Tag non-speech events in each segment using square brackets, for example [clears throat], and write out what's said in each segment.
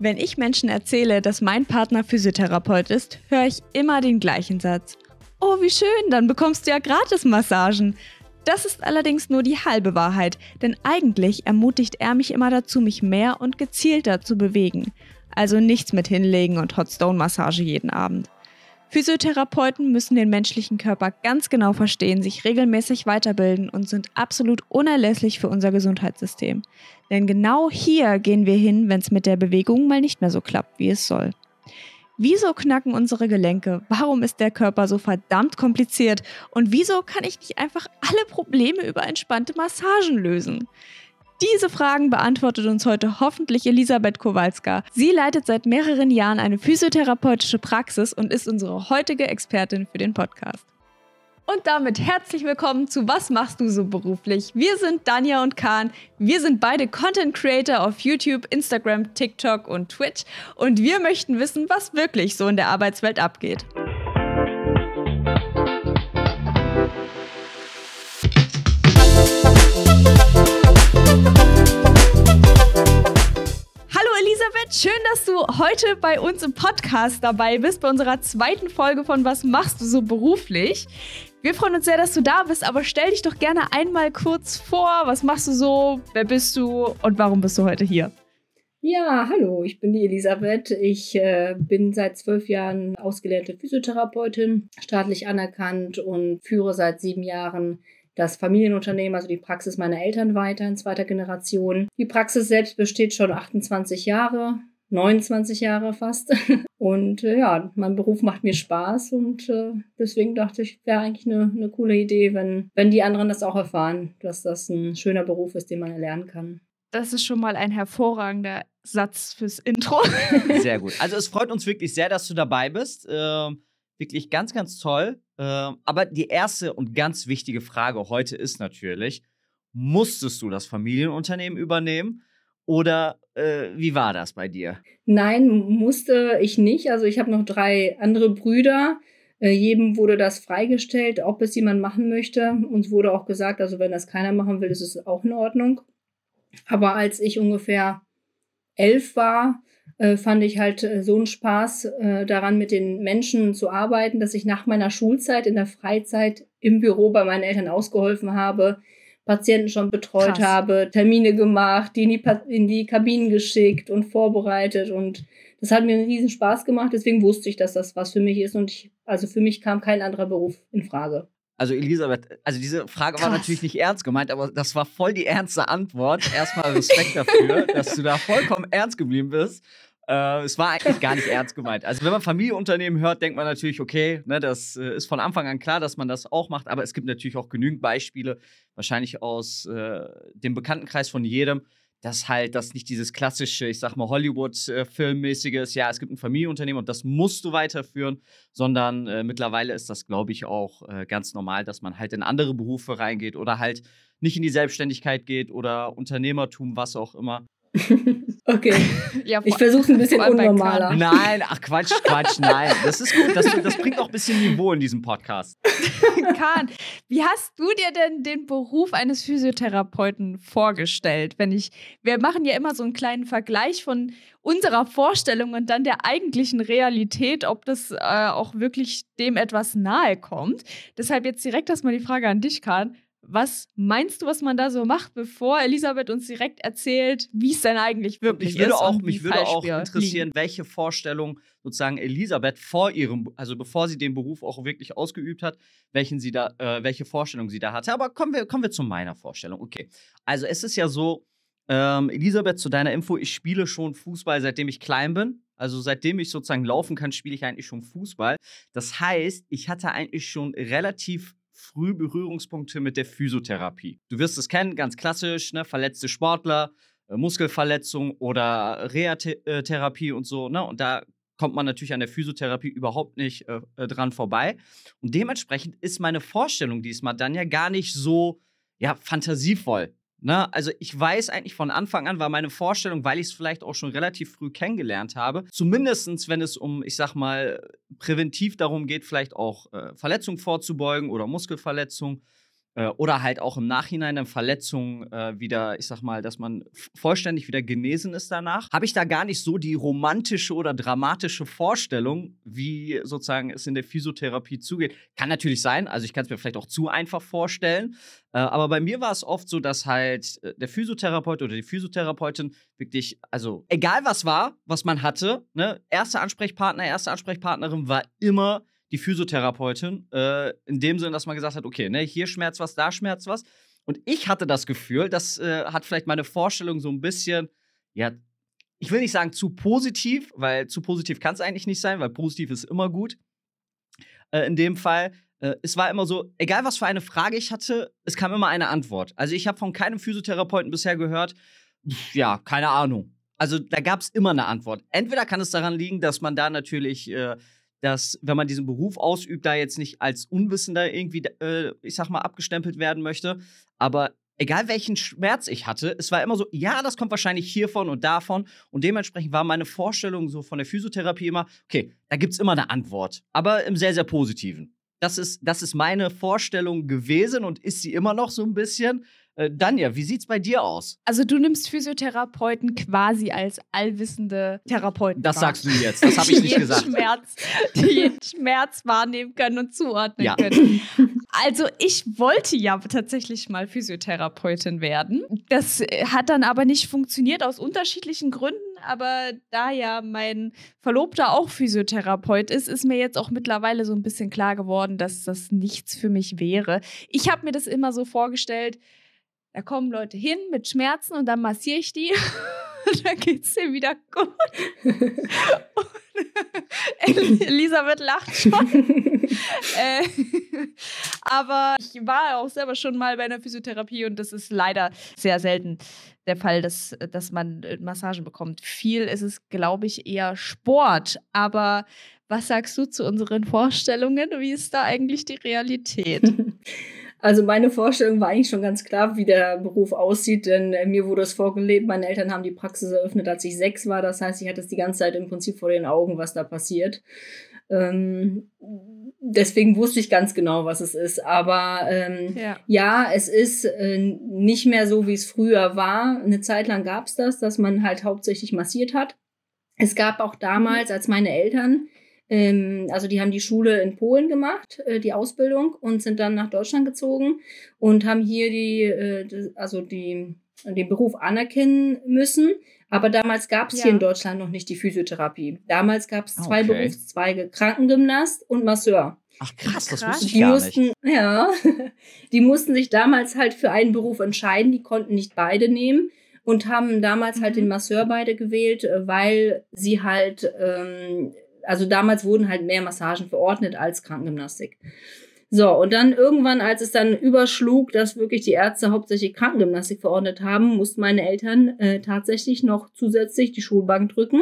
Wenn ich Menschen erzähle, dass mein Partner Physiotherapeut ist, höre ich immer den gleichen Satz. Oh, wie schön, dann bekommst du ja gratis Massagen. Das ist allerdings nur die halbe Wahrheit, denn eigentlich ermutigt er mich immer dazu, mich mehr und gezielter zu bewegen. Also nichts mit hinlegen und Hot Stone Massage jeden Abend. Physiotherapeuten müssen den menschlichen Körper ganz genau verstehen, sich regelmäßig weiterbilden und sind absolut unerlässlich für unser Gesundheitssystem. Denn genau hier gehen wir hin, wenn es mit der Bewegung mal nicht mehr so klappt, wie es soll. Wieso knacken unsere Gelenke? Warum ist der Körper so verdammt kompliziert? Und wieso kann ich nicht einfach alle Probleme über entspannte Massagen lösen? Diese Fragen beantwortet uns heute hoffentlich Elisabeth Kowalska. Sie leitet seit mehreren Jahren eine physiotherapeutische Praxis und ist unsere heutige Expertin für den Podcast. Und damit herzlich willkommen zu Was machst du so beruflich? Wir sind Danja und Kahn. Wir sind beide Content Creator auf YouTube, Instagram, TikTok und Twitch. Und wir möchten wissen, was wirklich so in der Arbeitswelt abgeht. Elisabeth, schön, dass du heute bei uns im Podcast dabei bist, bei unserer zweiten Folge von Was machst du so beruflich? Wir freuen uns sehr, dass du da bist, aber stell dich doch gerne einmal kurz vor. Was machst du so? Wer bist du und warum bist du heute hier? Ja, hallo, ich bin die Elisabeth. Ich äh, bin seit zwölf Jahren ausgelernte Physiotherapeutin, staatlich anerkannt und führe seit sieben Jahren das Familienunternehmen, also die Praxis meiner Eltern weiter in zweiter Generation. Die Praxis selbst besteht schon 28 Jahre, 29 Jahre fast. [laughs] Und äh, ja, mein Beruf macht mir Spaß und äh, deswegen dachte ich, wäre eigentlich eine, eine coole Idee, wenn, wenn die anderen das auch erfahren, dass das ein schöner Beruf ist, den man erlernen kann. Das ist schon mal ein hervorragender Satz fürs Intro. [laughs] [laughs] Sehr gut. Also es freut uns wirklich sehr, dass du dabei bist. Äh, wirklich ganz, ganz toll. Äh, aber die erste und ganz wichtige Frage heute ist natürlich, musstest du das Familienunternehmen übernehmen? Oder äh, wie war das bei dir? Nein, musste ich nicht. Also ich habe noch drei andere Brüder. Äh, jedem wurde das freigestellt, ob es jemand machen möchte. Uns wurde auch gesagt, also wenn das keiner machen will, ist es auch in Ordnung. Aber als ich ungefähr elf war, äh, fand ich halt äh, so einen Spaß äh, daran, mit den Menschen zu arbeiten, dass ich nach meiner Schulzeit in der Freizeit im Büro bei meinen Eltern ausgeholfen habe, Patienten schon betreut Krass. habe, Termine gemacht, die in die, in die Kabinen geschickt und vorbereitet und das hat mir einen riesen Spaß gemacht, deswegen wusste ich, dass das was für mich ist und ich, also für mich kam kein anderer Beruf in Frage. Also Elisabeth, also diese Frage Krass. war natürlich nicht ernst gemeint, aber das war voll die ernste Antwort. Erstmal Respekt dafür, [laughs] dass du da vollkommen ernst geblieben bist. Äh, es war eigentlich gar nicht ernst gemeint. Also, wenn man Familienunternehmen hört, denkt man natürlich, okay, ne, das äh, ist von Anfang an klar, dass man das auch macht. Aber es gibt natürlich auch genügend Beispiele, wahrscheinlich aus äh, dem Bekanntenkreis von jedem, dass halt das nicht dieses klassische, ich sag mal, Hollywood-Filmmäßige ist, ja, es gibt ein Familienunternehmen und das musst du weiterführen, sondern äh, mittlerweile ist das, glaube ich, auch äh, ganz normal, dass man halt in andere Berufe reingeht oder halt nicht in die Selbstständigkeit geht oder Unternehmertum, was auch immer. [laughs] Okay. Ja, ich versuche es ein [laughs] bisschen unnormaler. Nein, ach Quatsch, Quatsch, nein. Das ist gut. Das, das bringt auch ein bisschen Niveau in diesem Podcast. [laughs] Kahn, wie hast du dir denn den Beruf eines Physiotherapeuten vorgestellt? Wenn ich, wir machen ja immer so einen kleinen Vergleich von unserer Vorstellung und dann der eigentlichen Realität, ob das äh, auch wirklich dem etwas nahe kommt. Deshalb jetzt direkt erstmal die Frage an dich, Kahn. Was meinst du, was man da so macht, bevor Elisabeth uns direkt erzählt, wie es denn eigentlich wirklich mich würde ist? Auch, mich würde auch interessieren, liegen. welche Vorstellung sozusagen Elisabeth vor ihrem, also bevor sie den Beruf auch wirklich ausgeübt hat, welchen sie da, äh, welche Vorstellung sie da hatte. Aber kommen wir, kommen wir zu meiner Vorstellung. Okay. Also es ist ja so, ähm, Elisabeth, zu deiner Info, ich spiele schon Fußball, seitdem ich klein bin. Also seitdem ich sozusagen laufen kann, spiele ich eigentlich schon Fußball. Das heißt, ich hatte eigentlich schon relativ früh Berührungspunkte mit der Physiotherapie. Du wirst es kennen, ganz klassisch, ne? verletzte Sportler, äh, Muskelverletzung oder Reha-Therapie und so. Ne? Und da kommt man natürlich an der Physiotherapie überhaupt nicht äh, äh, dran vorbei. Und dementsprechend ist meine Vorstellung diesmal dann ja gar nicht so ja, fantasievoll. Ne? Also ich weiß eigentlich von Anfang an, war meine Vorstellung, weil ich es vielleicht auch schon relativ früh kennengelernt habe, zumindest wenn es um, ich sag mal, präventiv darum geht, vielleicht auch äh, Verletzungen vorzubeugen oder Muskelverletzungen, äh, oder halt auch im Nachhinein eine Verletzung äh, wieder, ich sag mal, dass man vollständig wieder genesen ist danach, habe ich da gar nicht so die romantische oder dramatische Vorstellung, wie sozusagen es in der Physiotherapie zugeht. Kann natürlich sein, also ich kann es mir vielleicht auch zu einfach vorstellen, äh, aber bei mir war es oft so, dass halt äh, der Physiotherapeut oder die Physiotherapeutin wirklich, also egal was war, was man hatte, ne, erster Ansprechpartner, erste Ansprechpartnerin war immer die Physiotherapeutin, äh, in dem Sinne, dass man gesagt hat, okay, ne, hier schmerzt was, da schmerzt was. Und ich hatte das Gefühl, das äh, hat vielleicht meine Vorstellung so ein bisschen, ja, ich will nicht sagen zu positiv, weil zu positiv kann es eigentlich nicht sein, weil positiv ist immer gut. Äh, in dem Fall, äh, es war immer so, egal was für eine Frage ich hatte, es kam immer eine Antwort. Also ich habe von keinem Physiotherapeuten bisher gehört, ja, keine Ahnung. Also da gab es immer eine Antwort. Entweder kann es daran liegen, dass man da natürlich äh, dass, wenn man diesen Beruf ausübt, da jetzt nicht als Unwissender irgendwie, äh, ich sag mal, abgestempelt werden möchte. Aber egal welchen Schmerz ich hatte, es war immer so, ja, das kommt wahrscheinlich hiervon und davon. Und dementsprechend war meine Vorstellung so von der Physiotherapie immer, okay, da gibt es immer eine Antwort, aber im sehr, sehr positiven. Das ist, das ist meine Vorstellung gewesen und ist sie immer noch so ein bisschen. Äh, Danja, wie sieht's bei dir aus? Also du nimmst Physiotherapeuten quasi als allwissende Therapeuten. Das wahr. sagst du jetzt, das habe ich nicht gesagt. Schmerz, die jeden Schmerz wahrnehmen können und zuordnen ja. können. Also ich wollte ja tatsächlich mal Physiotherapeutin werden. Das äh, hat dann aber nicht funktioniert aus unterschiedlichen Gründen. Aber da ja mein Verlobter auch Physiotherapeut ist, ist mir jetzt auch mittlerweile so ein bisschen klar geworden, dass das nichts für mich wäre. Ich habe mir das immer so vorgestellt, da kommen Leute hin mit Schmerzen und dann massiere ich die. [laughs] und dann geht es dir wieder gut. [laughs] Elisabeth lacht schon. [laughs] äh, aber ich war auch selber schon mal bei einer Physiotherapie und das ist leider sehr selten der Fall, dass, dass man äh, Massagen bekommt. Viel ist es, glaube ich, eher Sport. Aber was sagst du zu unseren Vorstellungen? Wie ist da eigentlich die Realität? Also meine Vorstellung war eigentlich schon ganz klar, wie der Beruf aussieht, denn äh, mir wurde es vorgelebt. Meine Eltern haben die Praxis eröffnet, als ich sechs war. Das heißt, ich hatte es die ganze Zeit im Prinzip vor den Augen, was da passiert. Ähm, deswegen wusste ich ganz genau, was es ist. Aber ähm, ja. ja. es ist äh, nicht mehr so, wie es früher war. Eine Zeit lang gab es das, dass man halt hauptsächlich massiert hat. Es gab auch damals, als meine Eltern also die haben die Schule in Polen gemacht, äh, die Ausbildung, und sind dann nach Deutschland gezogen und haben hier die, äh, also die, den Beruf anerkennen müssen. Aber damals gab es ja. hier in Deutschland noch nicht die Physiotherapie. Damals gab es zwei okay. Berufszweige, Krankengymnast und Masseur. Ach krass, das wusste ich die gar mussten, nicht. Ja, [laughs] die mussten sich damals halt für einen Beruf entscheiden, die konnten nicht beide nehmen und haben damals halt mhm. den Masseur beide gewählt, äh, weil sie halt ähm, also damals wurden halt mehr Massagen verordnet als Krankengymnastik. So, und dann irgendwann, als es dann überschlug, dass wirklich die Ärzte hauptsächlich Krankengymnastik verordnet haben, mussten meine Eltern äh, tatsächlich noch zusätzlich die Schulbank drücken,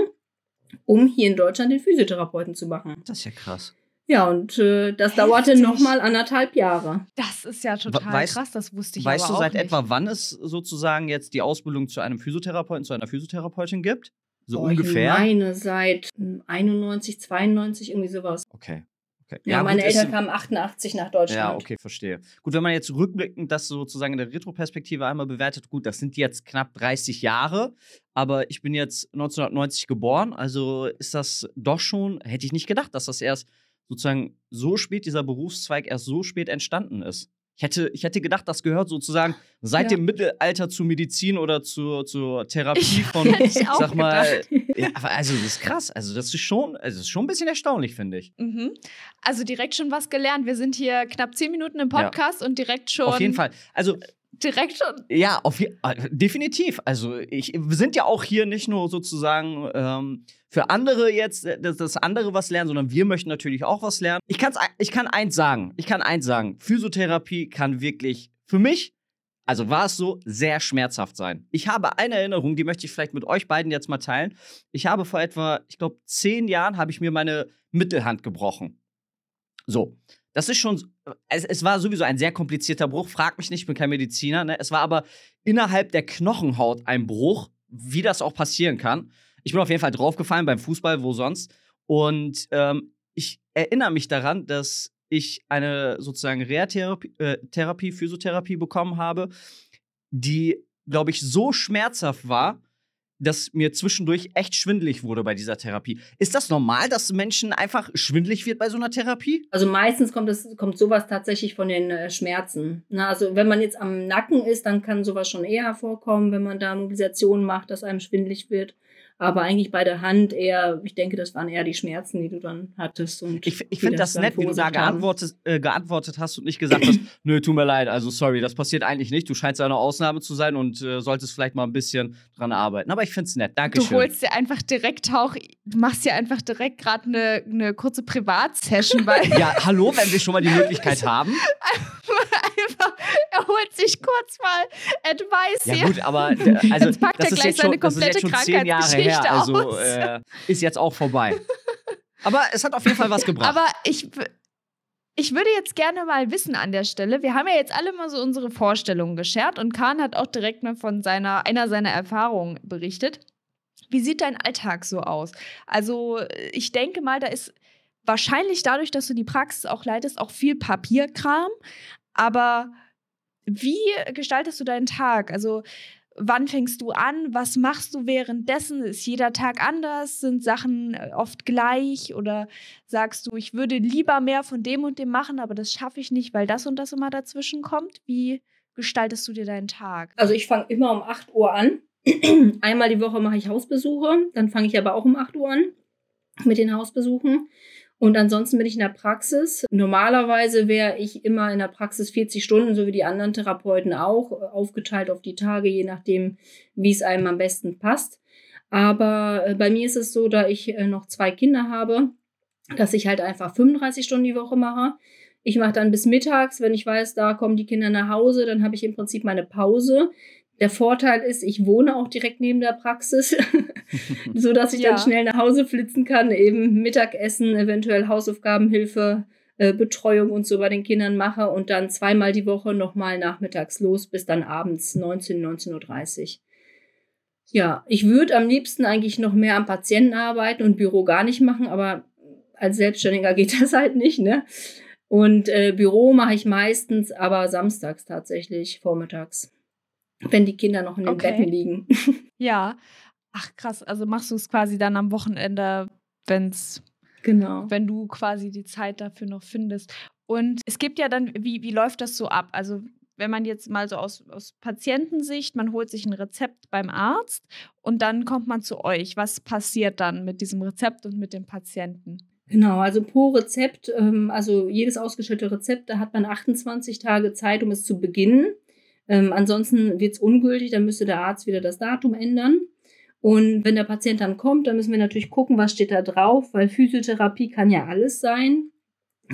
um hier in Deutschland den Physiotherapeuten zu machen. Das ist ja krass. Ja, und äh, das Heftig. dauerte nochmal anderthalb Jahre. Das ist ja total weißt, krass, das wusste ich Weißt aber du seit nicht. etwa wann es sozusagen jetzt die Ausbildung zu einem Physiotherapeuten, zu einer Physiotherapeutin gibt? So Boah, ungefähr? Ich meine, seit 91, 92, irgendwie sowas. Okay. Okay. Ja, ja meine gut, Eltern kamen 88 nach Deutschland. Ja, okay, verstehe. Gut, wenn man jetzt rückblickend das sozusagen in der Retroperspektive einmal bewertet, gut, das sind jetzt knapp 30 Jahre, aber ich bin jetzt 1990 geboren, also ist das doch schon, hätte ich nicht gedacht, dass das erst sozusagen so spät, dieser Berufszweig erst so spät entstanden ist. Ich hätte, ich hätte gedacht, das gehört sozusagen seit ja. dem Mittelalter zur Medizin oder zur, zur Therapie [laughs] von, ich sag mal. Ja, also das ist krass. Also das ist schon, also das ist schon ein bisschen erstaunlich, finde ich. Mhm. Also direkt schon was gelernt. Wir sind hier knapp zehn Minuten im Podcast ja. und direkt schon. Auf jeden Fall. Also direkt schon. Ja, auf, äh, definitiv. Also ich, wir sind ja auch hier nicht nur sozusagen ähm, für andere jetzt äh, das, das, andere was lernen, sondern wir möchten natürlich auch was lernen. Ich, kann's, ich kann eins sagen. Ich kann eins sagen. Physiotherapie kann wirklich für mich, also war es so, sehr schmerzhaft sein. Ich habe eine Erinnerung, die möchte ich vielleicht mit euch beiden jetzt mal teilen. Ich habe vor etwa, ich glaube, zehn Jahren habe ich mir meine Mittelhand gebrochen. So. Das ist schon, es, es, war sowieso ein sehr komplizierter Bruch. Frag mich nicht, ich bin kein Mediziner. Ne? Es war aber innerhalb der Knochenhaut ein Bruch, wie das auch passieren kann. Ich bin auf jeden Fall draufgefallen beim Fußball, wo sonst. Und ähm, ich erinnere mich daran, dass ich eine sozusagen Reha-Therapie, äh, Therapie, Physiotherapie bekommen habe, die, glaube ich, so schmerzhaft war, dass mir zwischendurch echt schwindelig wurde bei dieser Therapie. Ist das normal, dass Menschen einfach schwindelig wird bei so einer Therapie? Also meistens kommt es kommt sowas tatsächlich von den äh, Schmerzen. Na, also wenn man jetzt am Nacken ist, dann kann sowas schon eher vorkommen, wenn man da Mobilisationen macht, dass einem schwindelig wird. Aber eigentlich bei der Hand eher, ich denke, das waren eher die Schmerzen, die du dann hattest. Und ich ich finde das, das nett, wie du da geantwortet, äh, geantwortet hast und nicht gesagt hast, [clears throat] nö, tut mir leid, also sorry, das passiert eigentlich nicht. Du scheinst eine Ausnahme zu sein und äh, solltest vielleicht mal ein bisschen dran arbeiten. Aber ich finde es nett. Dankeschön. Du holst dir einfach direkt auch, du machst dir einfach direkt gerade eine ne kurze Privatsession. Weil [laughs] ja, hallo, wenn wir schon mal die Möglichkeit haben. [laughs] einfach, er holt sich kurz mal Advice ja, hier. Gut, aber [laughs] also, das, ist jetzt schon, das ist jetzt schon zehn Jahre her, also äh, ist jetzt auch vorbei. Aber es hat auf jeden Fall was gebracht. Aber ich, ich würde jetzt gerne mal wissen an der Stelle, wir haben ja jetzt alle mal so unsere Vorstellungen geschert und Kahn hat auch direkt mal von seiner, einer seiner Erfahrungen berichtet. Wie sieht dein Alltag so aus? Also, ich denke mal, da ist wahrscheinlich dadurch, dass du die Praxis auch leitest, auch viel Papierkram. Aber wie gestaltest du deinen Tag? Also, wann fängst du an? Was machst du währenddessen? Ist jeder Tag anders? Sind Sachen äh, oft gleich? Oder sagst du, ich würde lieber mehr von dem und dem machen, aber das schaffe ich nicht, weil das und das immer dazwischen kommt? Wie gestaltest du dir deinen Tag? Also ich fange immer um 8 Uhr an. [clears throat] Einmal die Woche mache ich Hausbesuche, dann fange ich aber auch um 8 Uhr an mit den Hausbesuchen. Und ansonsten bin ich in der Praxis. Normalerweise wäre ich immer in der Praxis 40 Stunden, so wie die anderen Therapeuten auch, aufgeteilt auf die Tage, je nachdem, wie es einem am besten passt. Aber äh, bei mir ist es so, da ich äh, noch zwei Kinder habe, dass ich halt einfach 35 Stunden die Woche mache. Ich mache dann bis mittags, wenn ich weiß, da kommen die Kinder nach Hause, dann habe ich im Prinzip meine Pause. Der Vorteil ist, ich wohne auch direkt neben der Praxis, [laughs] so dass ich ja. dann schnell nach Hause flitzen kann, eben Mittagessen, eventuell Hausaufgabenhilfe, äh, Betreuung und so bei den Kindern mache und dann zweimal die Woche nochmal nachmittags los bis dann abends 19, 19.30 Uhr. Ja, ich würde am liebsten eigentlich noch mehr am Patienten arbeiten und Büro gar nicht machen, aber als Selbstständiger geht [laughs] das halt nicht, ne? Und äh, Büro mache ich meistens, aber samstags tatsächlich, vormittags wenn die Kinder noch in den okay. Betten liegen. [laughs] Ja. Ach krass, also machst du es quasi dann am Wochenende, wenn's genau. wenn du quasi die Zeit dafür noch findest. Und es gibt ja dann, wie, wie läuft das so ab? Also wenn man jetzt mal so aus, aus Patientensicht, man holt sich ein Rezept beim Arzt und dann kommt man zu euch. Was passiert dann mit diesem Rezept und mit dem Patienten? Genau, also pro Rezept, ähm, also jedes ausgestellte Rezept, da hat man 28 Tage Zeit, um es zu beginnen. Ähm, ansonsten wird es ungültig, dann müsste der Arzt wieder das Datum ändern. Und wenn der Patient dann kommt, dann müssen wir natürlich gucken, was steht da drauf, weil Physiotherapie kann ja alles sein.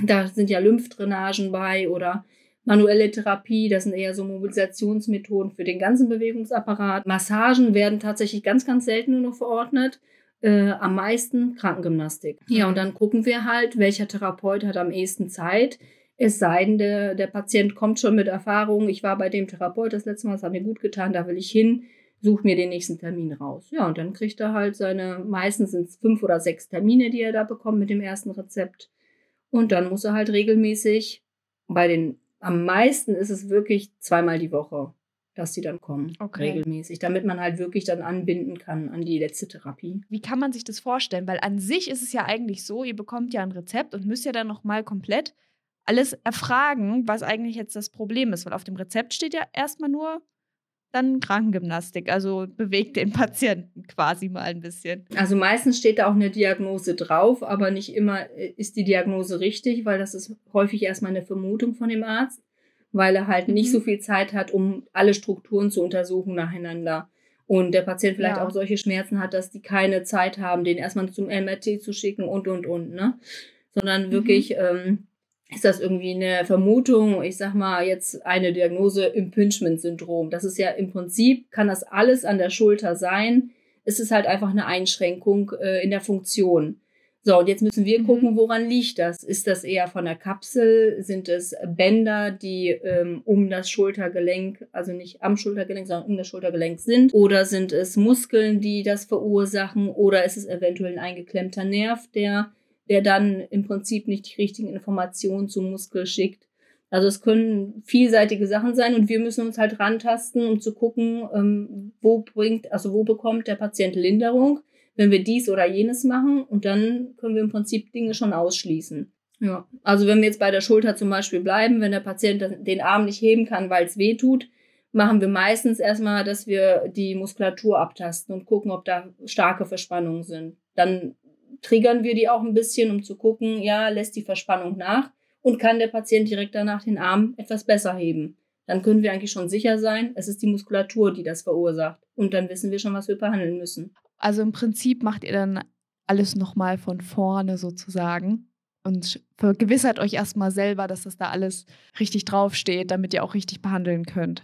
Da sind ja Lymphdrainagen bei oder manuelle Therapie, das sind eher so Mobilisationsmethoden für den ganzen Bewegungsapparat. Massagen werden tatsächlich ganz, ganz selten nur noch verordnet. Äh, am meisten Krankengymnastik. Ja, und dann gucken wir halt, welcher Therapeut hat am ehesten Zeit. Es sei denn, der, der Patient kommt schon mit Erfahrung, ich war bei dem Therapeut das letzte Mal, das hat mir gut getan, da will ich hin, such mir den nächsten Termin raus. Ja, und dann kriegt er halt seine, meistens sind es fünf oder sechs Termine, die er da bekommt mit dem ersten Rezept. Und dann muss er halt regelmäßig, bei den, am meisten ist es wirklich zweimal die Woche, dass sie dann kommen, okay. regelmäßig, damit man halt wirklich dann anbinden kann an die letzte Therapie. Wie kann man sich das vorstellen? Weil an sich ist es ja eigentlich so, ihr bekommt ja ein Rezept und müsst ja dann nochmal komplett alles erfragen, was eigentlich jetzt das Problem ist, weil auf dem Rezept steht ja erstmal nur dann Krankengymnastik, also bewegt den Patienten quasi mal ein bisschen. Also meistens steht da auch eine Diagnose drauf, aber nicht immer äh, ist die Diagnose richtig, weil das ist häufig erstmal eine Vermutung von dem Arzt, weil er halt mhm. nicht so viel Zeit hat, um alle Strukturen zu untersuchen nacheinander. Und der Patient vielleicht ja. auch solche Schmerzen hat, dass die keine Zeit haben, den erstmal zum MRT zu schicken und und und, ne? Sondern mhm. wirklich mhm. ähm, ist das irgendwie eine Vermutung, ich sag mal jetzt eine Diagnose Impingement-Syndrom. Das ist ja im Prinzip, kann das alles an der Schulter sein. Es ist halt einfach eine Einschränkung äh, in der Funktion. So, und jetzt müssen wir mhm. gucken, woran liegt das? Ist das eher von der Kapsel? Sind es Bänder, die ähm, um das Schultergelenk, also nicht am Schultergelenk, sondern um das Schultergelenk sind? Oder sind es Muskeln, die das verursachen? Oder ist es eventuell ein eingeklemmter Nerv, der der dann im Prinzip nicht die richtigen Informationen zum Muskel schickt. Also es können vielseitige Sachen sein und wir müssen uns halt rantasten, um zu gucken, ähm, wo bringt, also wo bekommt der Patient Linderung, wenn wir dies oder jenes machen und dann können wir im Prinzip Dinge schon ausschließen. Ja, also wenn wir jetzt bei der Schulter zum Beispiel bleiben, wenn der Patient den Arm nicht heben kann, weil es weh tut, machen wir meistens erstmal, dass wir die Muskulatur abtasten und gucken, ob da starke Verspannungen sind. Dann triggern wir die auch ein bisschen, um zu gucken, ja, lässt die Verspannung nach und kann der Patient direkt danach den Arm etwas besser heben. Dann können wir eigentlich schon sicher sein, es ist die Muskulatur, die das verursacht. Und dann wissen wir schon, was wir behandeln müssen. Also im Prinzip macht ihr dann alles nochmal von vorne sozusagen und vergewissert euch erstmal selber, dass das da alles richtig draufsteht, damit ihr auch richtig behandeln könnt.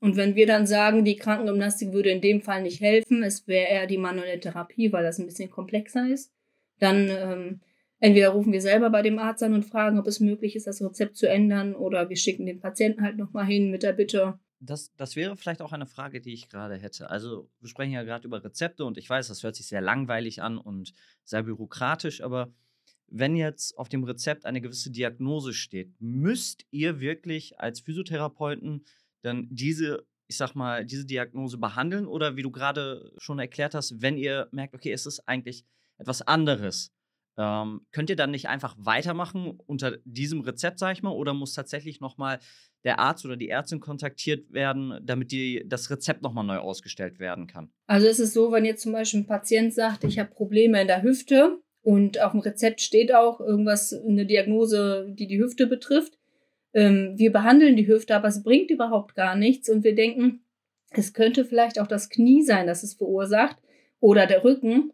Und wenn wir dann sagen, die Krankengymnastik würde in dem Fall nicht helfen, es wäre eher die manuelle Therapie, weil das ein bisschen komplexer ist, dann ähm, Entweder rufen wir selber bei dem Arzt an und fragen, ob es möglich ist, das Rezept zu ändern, oder wir schicken den Patienten halt nochmal hin mit der Bitte. Das, das wäre vielleicht auch eine Frage, die ich gerade hätte. Also, wir sprechen ja gerade über Rezepte und ich weiß, das hört sich sehr langweilig an und sehr bürokratisch, aber wenn jetzt auf dem Rezept eine gewisse Diagnose steht, müsst ihr wirklich als Physiotherapeuten dann diese, ich sag mal, diese Diagnose behandeln oder wie du gerade schon erklärt hast, wenn ihr merkt, okay, es ist eigentlich etwas anderes, ähm, könnt ihr dann nicht einfach weitermachen unter diesem Rezept, sag ich mal, oder muss tatsächlich nochmal der Arzt oder die Ärztin kontaktiert werden, damit die, das Rezept nochmal neu ausgestellt werden kann? Also es ist so, wenn jetzt zum Beispiel ein Patient sagt, ich habe Probleme in der Hüfte und auf dem Rezept steht auch irgendwas, eine Diagnose, die die Hüfte betrifft. Ähm, wir behandeln die Hüfte, aber es bringt überhaupt gar nichts und wir denken, es könnte vielleicht auch das Knie sein, das es verursacht oder der Rücken.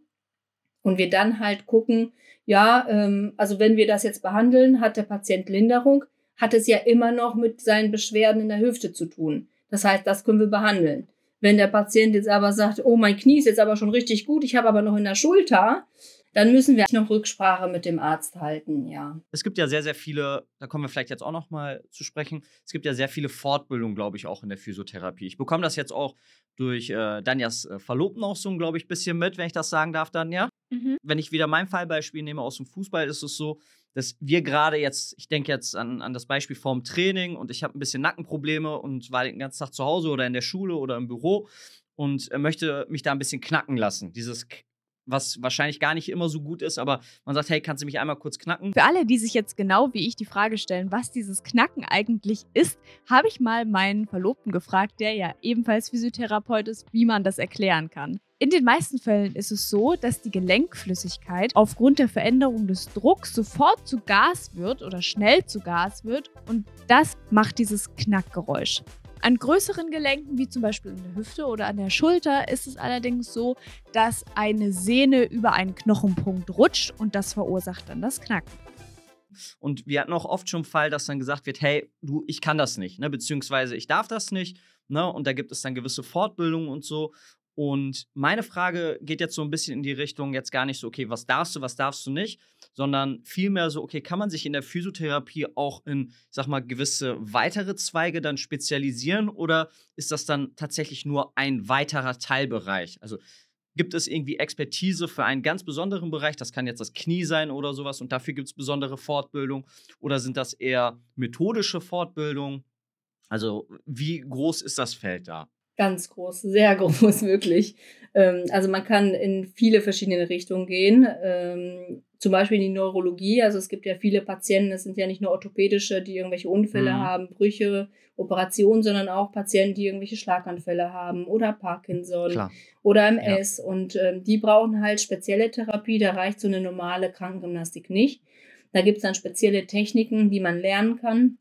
Und wir dann halt gucken, ja, ähm, also wenn wir das jetzt behandeln, hat der Patient Linderung, hat es ja immer noch mit seinen Beschwerden in der Hüfte zu tun. Das heißt, das können wir behandeln. Wenn der Patient jetzt aber sagt, oh, mein Knie ist jetzt aber schon richtig gut, ich habe aber noch in der Schulter, dann müssen wir noch Rücksprache mit dem Arzt halten, ja. Es gibt ja sehr, sehr viele, da kommen wir vielleicht jetzt auch noch mal zu sprechen, es gibt ja sehr viele Fortbildungen, glaube ich, auch in der Physiotherapie. Ich bekomme das jetzt auch durch äh, Danjas äh, Verlobten auch so, glaube ich, ein bisschen mit, wenn ich das sagen darf, dann, ja. Mhm. Wenn ich wieder mein Fallbeispiel nehme aus dem Fußball, ist es so, dass wir gerade jetzt, ich denke jetzt an, an das Beispiel vorm Training und ich habe ein bisschen Nackenprobleme und war den ganzen Tag zu Hause oder in der Schule oder im Büro und äh, möchte mich da ein bisschen knacken lassen. Dieses was wahrscheinlich gar nicht immer so gut ist, aber man sagt, hey, kannst du mich einmal kurz knacken? Für alle, die sich jetzt genau wie ich die Frage stellen, was dieses Knacken eigentlich ist, habe ich mal meinen Verlobten gefragt, der ja ebenfalls Physiotherapeut ist, wie man das erklären kann. In den meisten Fällen ist es so, dass die Gelenkflüssigkeit aufgrund der Veränderung des Drucks sofort zu Gas wird oder schnell zu Gas wird und das macht dieses Knackgeräusch. An größeren Gelenken, wie zum Beispiel in der Hüfte oder an der Schulter, ist es allerdings so, dass eine Sehne über einen Knochenpunkt rutscht und das verursacht dann das Knacken. Und wir hatten auch oft schon Fall, dass dann gesagt wird, hey, du, ich kann das nicht, ne? beziehungsweise ich darf das nicht. Ne? Und da gibt es dann gewisse Fortbildungen und so. Und meine Frage geht jetzt so ein bisschen in die Richtung, jetzt gar nicht so, okay, was darfst du, was darfst du nicht, sondern vielmehr so, okay, kann man sich in der Physiotherapie auch in, sag mal, gewisse weitere Zweige dann spezialisieren oder ist das dann tatsächlich nur ein weiterer Teilbereich? Also gibt es irgendwie Expertise für einen ganz besonderen Bereich? Das kann jetzt das Knie sein oder sowas und dafür gibt es besondere Fortbildung oder sind das eher methodische Fortbildungen? Also, wie groß ist das Feld da? Ganz groß, sehr [laughs] groß, wirklich. Ähm, also man kann in viele verschiedene Richtungen gehen. Zum Beispiel in die Neurologie. Also es gibt ja viele Patienten, es sind ja nicht nur orthopädische, die irgendwelche Unfälle mhm. haben, Brüche, Operationen, sondern auch Patienten, die irgendwelche Schlaganfälle haben oder Parkinson Klar. oder MS. Ja. Und ähm, die brauchen halt spezielle Therapie. Da reicht so eine normale Krankengymnastik nicht. Da gibt es dann spezielle Techniken, die man lernen kann,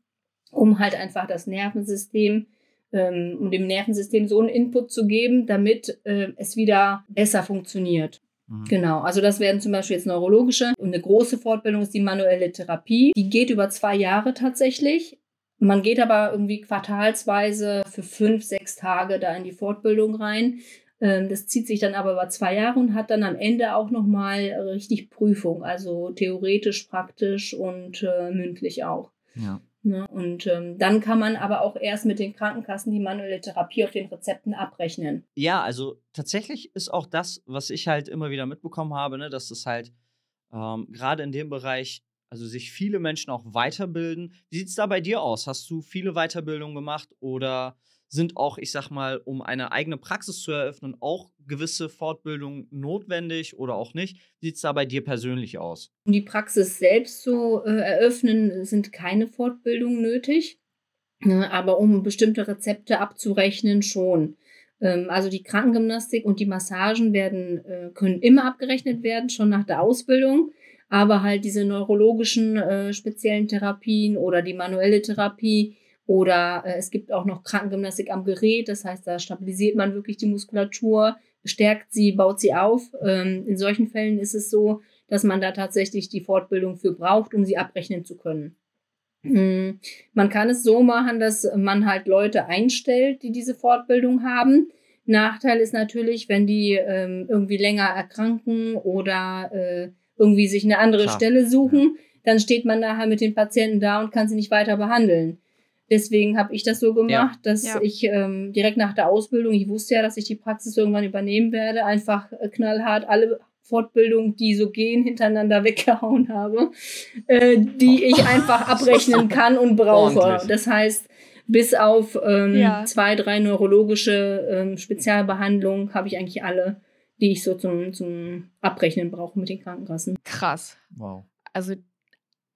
um halt einfach das Nervensystem ähm, um dem Nervensystem so einen Input zu geben, damit äh, es wieder besser funktioniert. Mhm. Genau, also das wären zum Beispiel jetzt neurologische. Und eine große Fortbildung ist die manuelle Therapie. Die geht über zwei Jahre tatsächlich. Man geht aber irgendwie quartalsweise für fünf, sechs Tage da in die Fortbildung rein. Ähm, das zieht sich dann aber über zwei Jahre und hat dann am Ende auch nochmal richtig Prüfung, also theoretisch, praktisch und äh, mündlich auch. Ja. Ne? Und ähm, dann kann man aber auch erst mit den Krankenkassen die manuelle Therapie auf den Rezepten abrechnen. Ja, also tatsächlich ist auch das, was ich halt immer wieder mitbekommen habe, ne, dass das halt ähm, gerade in dem Bereich, also sich viele Menschen auch weiterbilden. Wie sieht es da bei dir aus? Hast du viele Weiterbildungen gemacht oder sind auch, ich sag mal, um eine eigene Praxis zu eröffnen, auch gewisse Fortbildungen notwendig oder auch nicht? Wie sieht es da bei dir persönlich aus? Um die Praxis selbst zu äh, eröffnen, sind keine Fortbildungen nötig. Ne, aber um bestimmte Rezepte abzurechnen, schon. Ähm, also die Krankengymnastik und die Massagen werden, äh, können immer abgerechnet werden, schon nach der Ausbildung. Aber halt diese neurologischen äh, speziellen Therapien oder die manuelle Therapie oder äh, es gibt auch noch Krankengymnastik am Gerät, das heißt, da stabilisiert man wirklich die Muskulatur, stärkt sie, baut sie auf. Ähm, in solchen Fällen ist es so, dass man da tatsächlich die Fortbildung für braucht, um sie abrechnen zu können. Hm, man kann es so machen, dass man halt Leute einstellt, die diese Fortbildung haben. Nachteil ist natürlich, wenn die ähm, irgendwie länger erkranken oder äh, irgendwie sich eine andere Klar. Stelle suchen, dann steht man nachher mit den Patienten da und kann sie nicht weiter behandeln. Deswegen habe ich das so gemacht, ja. dass ja. ich ähm, direkt nach der Ausbildung, ich wusste ja, dass ich die Praxis irgendwann übernehmen werde, einfach äh, knallhart alle Fortbildungen, die so gehen, hintereinander [laughs] weggehauen habe, äh, die ich einfach [laughs] abrechnen kann und brauche. Ordentlich. Das heißt, bis auf ähm, ja. zwei, drei neurologische ähm, Spezialbehandlungen habe ich eigentlich alle, die ich so zum, zum Abrechnen brauche mit den Krankenkassen. Krass. Wow. Also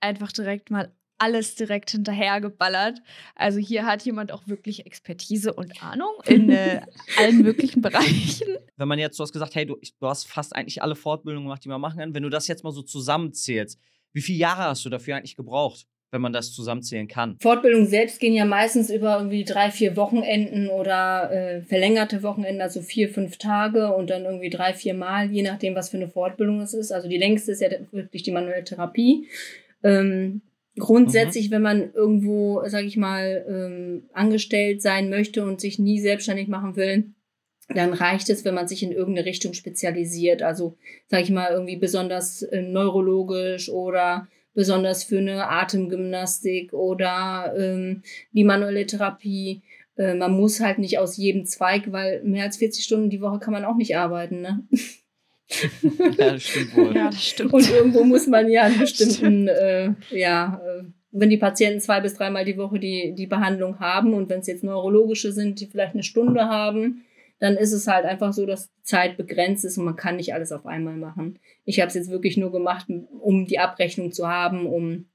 einfach direkt mal alles direkt hinterhergeballert. Also hier hat jemand auch wirklich Expertise und Ahnung in äh, [laughs] allen möglichen Bereichen. Wenn man jetzt, du hast gesagt, hey, du, du hast fast eigentlich alle Fortbildungen gemacht, die man machen kann. Wenn du das jetzt mal so zusammenzählst, wie viele Jahre hast du dafür eigentlich gebraucht? wenn man das zusammenzählen kann. Fortbildungen selbst gehen ja meistens über irgendwie drei, vier Wochenenden oder äh, verlängerte Wochenenden, also vier, fünf Tage und dann irgendwie drei, vier Mal, je nachdem, was für eine Fortbildung es ist. Also die längste ist ja wirklich die manuelle Therapie. Ähm, Grundsätzlich, mhm. wenn man irgendwo, sag ich mal, ähm, angestellt sein möchte und sich nie selbstständig machen will, dann reicht es, wenn man sich in irgendeine Richtung spezialisiert. Also, sag ich mal, irgendwie besonders äh, neurologisch oder besonders für eine Atemgymnastik oder ähm, die manuelle Therapie. Äh, man muss halt nicht aus jedem Zweig, weil mehr als 40 Stunden die Woche kann man auch nicht arbeiten, ne? [laughs] ja, das stimmt wohl. Ja, das stimmt. Und irgendwo muss man ja einen bestimmten, [laughs] äh, ja, äh, wenn die Patienten zwei bis dreimal die Woche die, die Behandlung haben und wenn es jetzt neurologische sind, die vielleicht eine Stunde haben, dann ist es halt einfach so, dass die Zeit begrenzt ist und man kann nicht alles auf einmal machen. Ich habe es jetzt wirklich nur gemacht, um die Abrechnung zu haben, um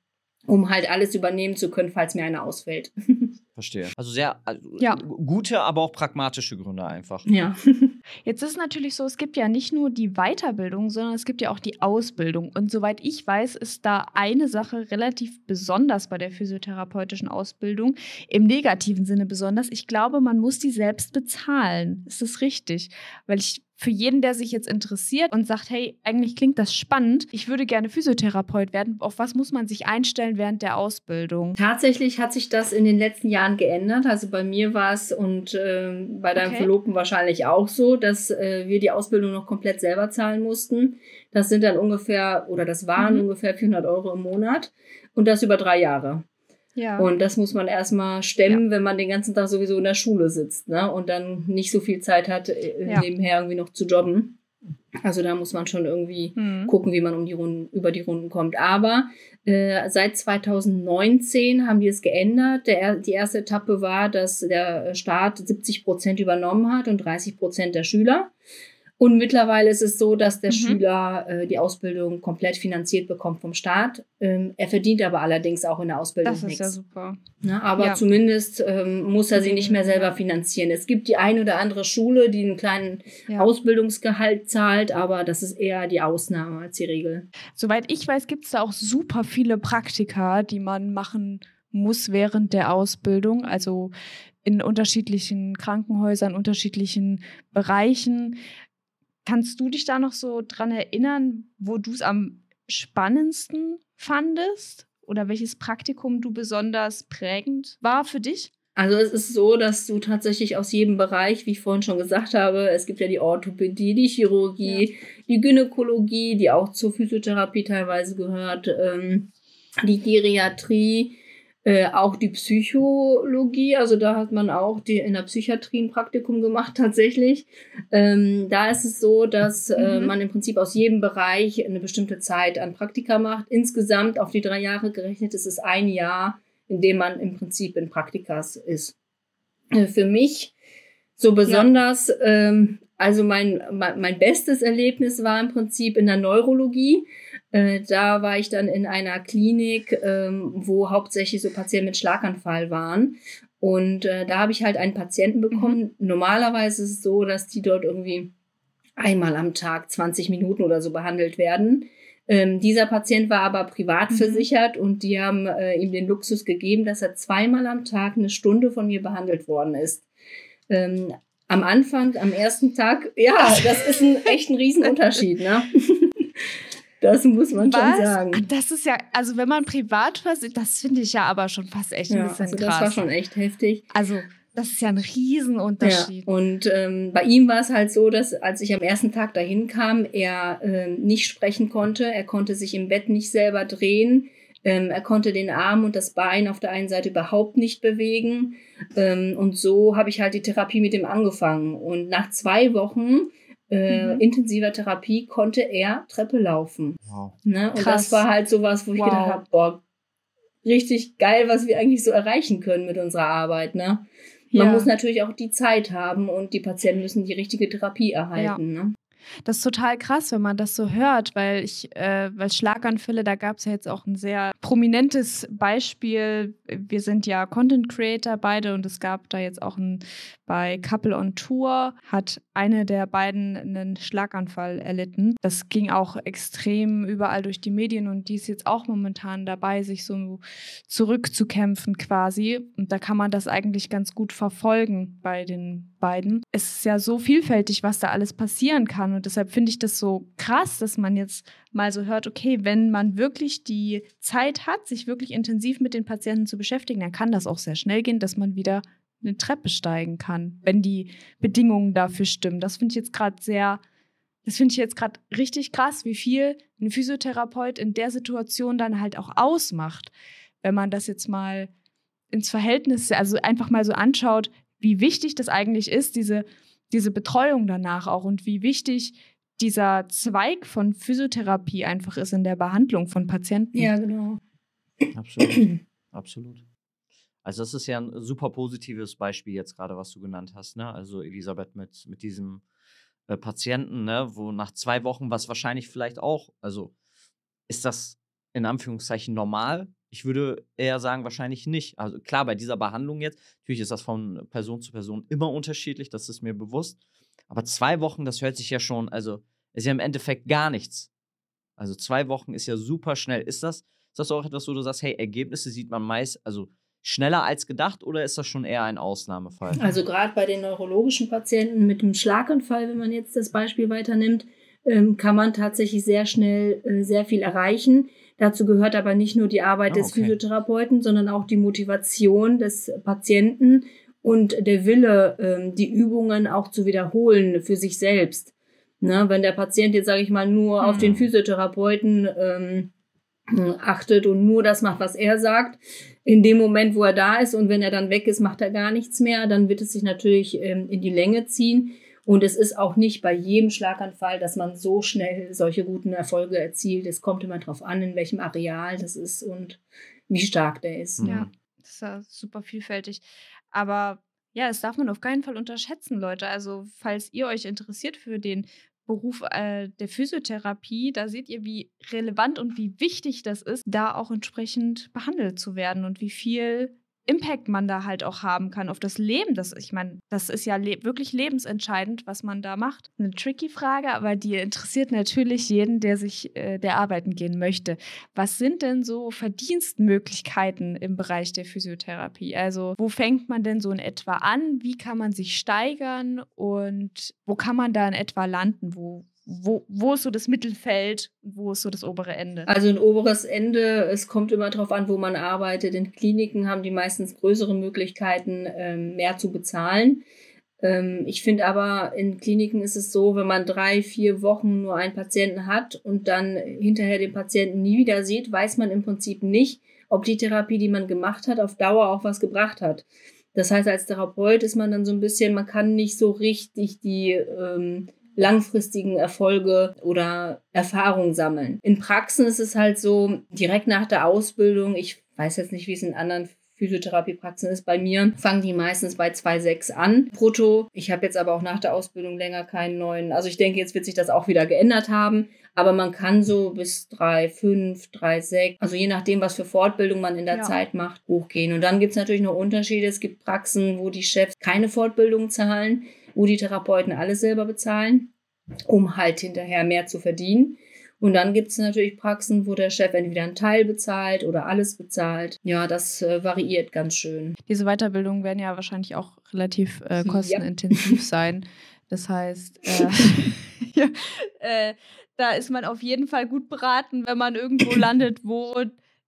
um halt alles übernehmen zu können, falls mir einer ausfällt. [laughs] Verstehe. Also sehr also ja. gute, aber auch pragmatische Gründe einfach. Ja. [laughs] Jetzt ist es natürlich so, es gibt ja nicht nur die Weiterbildung, sondern es gibt ja auch die Ausbildung. Und soweit ich weiß, ist da eine Sache relativ besonders bei der physiotherapeutischen Ausbildung, im negativen Sinne besonders. Ich glaube, man muss die selbst bezahlen. Ist das richtig? Weil ich für jeden, der sich jetzt interessiert und sagt, hey, eigentlich klingt das spannend, ich würde gerne Physiotherapeut werden, auf was muss man sich einstellen während der Ausbildung? Tatsächlich hat sich das in den letzten Jahren geändert. Also bei mir war es und äh, bei deinem okay. Verlobten wahrscheinlich auch so, dass äh, wir die Ausbildung noch komplett selber zahlen mussten. Das sind dann ungefähr, oder das waren mhm. ungefähr 400 Euro im Monat und das über drei Jahre. Ja. Und das muss man erstmal stemmen, ja. wenn man den ganzen Tag sowieso in der Schule sitzt, ne? Und dann nicht so viel Zeit hat, äh, ja. nebenher irgendwie noch zu jobben. Also da muss man schon irgendwie mhm. gucken, wie man um die Runden, über die Runden kommt. Aber äh, seit 2019 haben die es geändert. Der, die erste Etappe war, dass der Staat 70 Prozent übernommen hat und 30 Prozent der Schüler. Und mittlerweile ist es so, dass der mhm. Schüler äh, die Ausbildung komplett finanziert bekommt vom Staat. Ähm, er verdient aber allerdings auch in der Ausbildung nichts. Das ist nichts. ja super. Na, aber ja. zumindest ähm, muss er sie nicht mehr selber finanzieren. Es gibt die ein oder andere Schule, die einen kleinen ja. Ausbildungsgehalt zahlt, aber das ist eher die Ausnahme als die Regel. Soweit ich weiß, gibt es da auch super viele Praktika, die man machen muss während der Ausbildung. Also in unterschiedlichen Krankenhäusern, unterschiedlichen Bereichen. Kannst du dich da noch so dran erinnern, wo du es am spannendsten fandest? Oder welches Praktikum du besonders prägend war für dich? Also es ist so, dass du tatsächlich aus jedem Bereich, wie ich vorhin schon gesagt habe, es gibt ja die Orthopädie, die Chirurgie, ja. die Gynäkologie, die auch zur Physiotherapie teilweise gehört, ähm, die Geriatrie, Äh, auch die Psychologie, also da hat man auch die, in der Psychiatrie ein Praktikum gemacht [laughs] tatsächlich. Ähm, da ist es so, dass äh, mhm. man im Prinzip aus jedem Bereich eine bestimmte Zeit an Praktika macht. Insgesamt auf die drei Jahre gerechnet ist es ein Jahr, in dem man im Prinzip in Praktikas ist. Äh, für mich so besonders, ja. ähm, also mein, mein, mein bestes Erlebnis war im Prinzip in der Neurologie. Äh, da war ich dann in einer Klinik, ähm, wo hauptsächlich so Patienten mit Schlaganfall waren. Und äh, da habe ich halt einen Patienten mhm. bekommen. Normalerweise ist es so, dass die dort irgendwie einmal am Tag 20 Minuten oder so behandelt werden. Ähm, dieser Patient war aber privat mhm. versichert und die haben äh, ihm den Luxus gegeben, dass er zweimal am Tag eine Stunde von mir behandelt worden ist. Ähm, am Anfang, am ersten Tag, ja, das ist ein echt ein Riesenunterschied, ne? [laughs] Das muss man Was? schon sagen. Das ist ja, also wenn man privat versichert, das finde ich ja aber schon fast echt ein ja, bisschen also krass. Das war schon echt heftig. Also das ist ja ein Riesenunterschied. Ja, und ähm, bei ihm war es halt so, dass als ich am ersten Tag dahin kam, er ähm, nicht sprechen konnte. Er konnte sich im Bett nicht selber drehen. Ähm, er konnte den Arm und das Bein auf der einen Seite überhaupt nicht bewegen. Ähm, und so habe ich halt die Therapie mit ihm angefangen. Und nach zwei Wochen äh, mhm. intensiver Therapie konnte er Treppe laufen. Wow. Ne? Und Krass. das war halt sowas, wo ich wow. gedacht habe, boah, richtig geil, was wir eigentlich so erreichen können mit unserer Arbeit. Ne? Man ja. muss natürlich auch die Zeit haben und die Patienten müssen die richtige Therapie erhalten. Ja. Ne? Das ist total krass, wenn man das so hört, weil ich, äh, weil Schlaganfälle, da gab es ja jetzt auch ein sehr prominentes Beispiel. Wir sind ja Content Creator beide und es gab da jetzt auch ein, bei Couple on Tour hat eine der beiden einen Schlaganfall erlitten. Das ging auch extrem überall durch die Medien und die ist jetzt auch momentan dabei, sich so zurückzukämpfen quasi. Und da kann man das eigentlich ganz gut verfolgen bei den beiden. Es ist ja so vielfältig, was da alles passieren kann. Und deshalb finde ich das so krass, dass man jetzt mal so hört, okay, wenn man wirklich die Zeit hat, sich wirklich intensiv mit den Patienten zu beschäftigen, dann kann das auch sehr schnell gehen, dass man wieder eine Treppe steigen kann, wenn die Bedingungen dafür stimmen. Das finde ich jetzt gerade sehr, das finde ich jetzt gerade richtig krass, wie viel ein Physiotherapeut in der Situation dann halt auch ausmacht. Wenn man das jetzt mal ins Verhältnis, also einfach mal so anschaut, wie wichtig das eigentlich ist, diese, diese Betreuung danach auch und wie wichtig dieser Zweig von Physiotherapie einfach ist in der Behandlung von Patienten. Ja, genau. Absolut. [clears throat] Absolut. Also das ist ja ein super positives Beispiel jetzt gerade, was du genannt hast, ne? Also Elisabeth mit, mit diesem äh, Patienten, ne? Wo nach zwei Wochen, was wahrscheinlich vielleicht auch, also ist das in Anführungszeichen normal, ich würde eher sagen, wahrscheinlich nicht. Also klar, bei dieser Behandlung jetzt, natürlich ist das von Person zu Person immer unterschiedlich, das ist mir bewusst. Aber zwei Wochen, das hört sich ja schon, also ist ja im Endeffekt gar nichts. Also zwei Wochen ist ja super schnell. Ist das, ist das auch etwas, wo du sagst, hey, Ergebnisse sieht man meist, also schneller als gedacht oder ist das schon eher ein Ausnahmefall? Also gerade bei den neurologischen Patienten mit dem Schlaganfall, wenn man jetzt das Beispiel weiternimmt, ähm, kann man tatsächlich sehr schnell äh, sehr viel erreichen. Dazu gehört aber nicht nur die Arbeit ah, des Physiotherapeuten, sondern auch die Motivation des Patienten und der Wille, ähm, die Übungen auch zu wiederholen für sich selbst. Ne, wenn der Patient jetzt, sage ich mal, nur mhm. auf den hm. Physiotherapeuten ähm, achtet und nur das macht, was er sagt, in dem Moment, wo er da ist und wenn er dann weg ist, macht er gar nichts mehr, dann wird es sich natürlich ähm, in die Länge ziehen. Und es ist auch nicht bei jedem Schlaganfall, dass man so schnell solche guten Erfolge erzielt. Es kommt immer darauf an, in welchem Areal das ist und wie stark der ist. Ja, mhm. das ist ja super vielfältig. Aber ja, das darf man auf keinen Fall unterschätzen, Leute. Also, falls ihr euch interessiert für den Beruf äh, der Physiotherapie, da seht ihr, wie relevant und wie wichtig das ist, da auch entsprechend behandelt zu werden und wie viel Impact man da halt auch haben kann auf das Leben. Das, ich meine, das ist ja le wirklich lebensentscheidend, was man da macht. Eine tricky Frage, aber die interessiert natürlich jeden, der sich, äh, der arbeiten gehen möchte. Was sind denn so Verdienstmöglichkeiten im Bereich der Physiotherapie? Also, wo fängt man denn so in etwa an? Wie kann man sich steigern und wo kann man da in etwa landen? Wo, wo, wo ist so das Mittelfeld, wo ist so das obere Ende? Also ein oberes Ende, es kommt immer darauf an, wo man arbeitet. In Kliniken haben die meistens größere Möglichkeiten, ähm, mehr zu bezahlen. Ähm, ich finde aber, in Kliniken ist es so, wenn man drei, vier Wochen nur einen Patienten hat und dann hinterher den Patienten nie wieder sieht, weiß man im Prinzip nicht, ob die Therapie, die man gemacht hat, auf Dauer auch was gebracht hat. Das heißt, als Therapeut ist man dann so ein bisschen, man kann nicht so richtig die ähm, langfristigen Erfolge oder Erfahrungen sammeln. In Praxen ist es halt so, direkt nach der Ausbildung, ich weiß jetzt nicht, wie es in anderen Physiotherapiepraxen ist. Bei mir fangen die meistens bei 2,6 an brutto. Ich habe jetzt aber auch nach der Ausbildung länger keinen neuen. Also ich denke, jetzt wird sich das auch wieder geändert haben. Aber man kann so bis 3,5, 3,6, also je nachdem, was für Fortbildung man in der ja. Zeit macht, hochgehen. Und dann gibt es natürlich noch Unterschiede. Es gibt Praxen, wo die Chefs keine Fortbildung zahlen, wo die Therapeuten alles selber bezahlen, um halt hinterher mehr zu verdienen. Und dann gibt es natürlich Praxen, wo der Chef entweder einen Teil bezahlt oder alles bezahlt. Ja, das äh, variiert ganz schön. Diese Weiterbildungen werden ja wahrscheinlich auch relativ äh, kostenintensiv ja. [laughs] sein. Das heißt, äh, [laughs] [laughs] ja, äh, da ist man auf jeden Fall gut beraten, wenn man irgendwo [coughs] landet, wo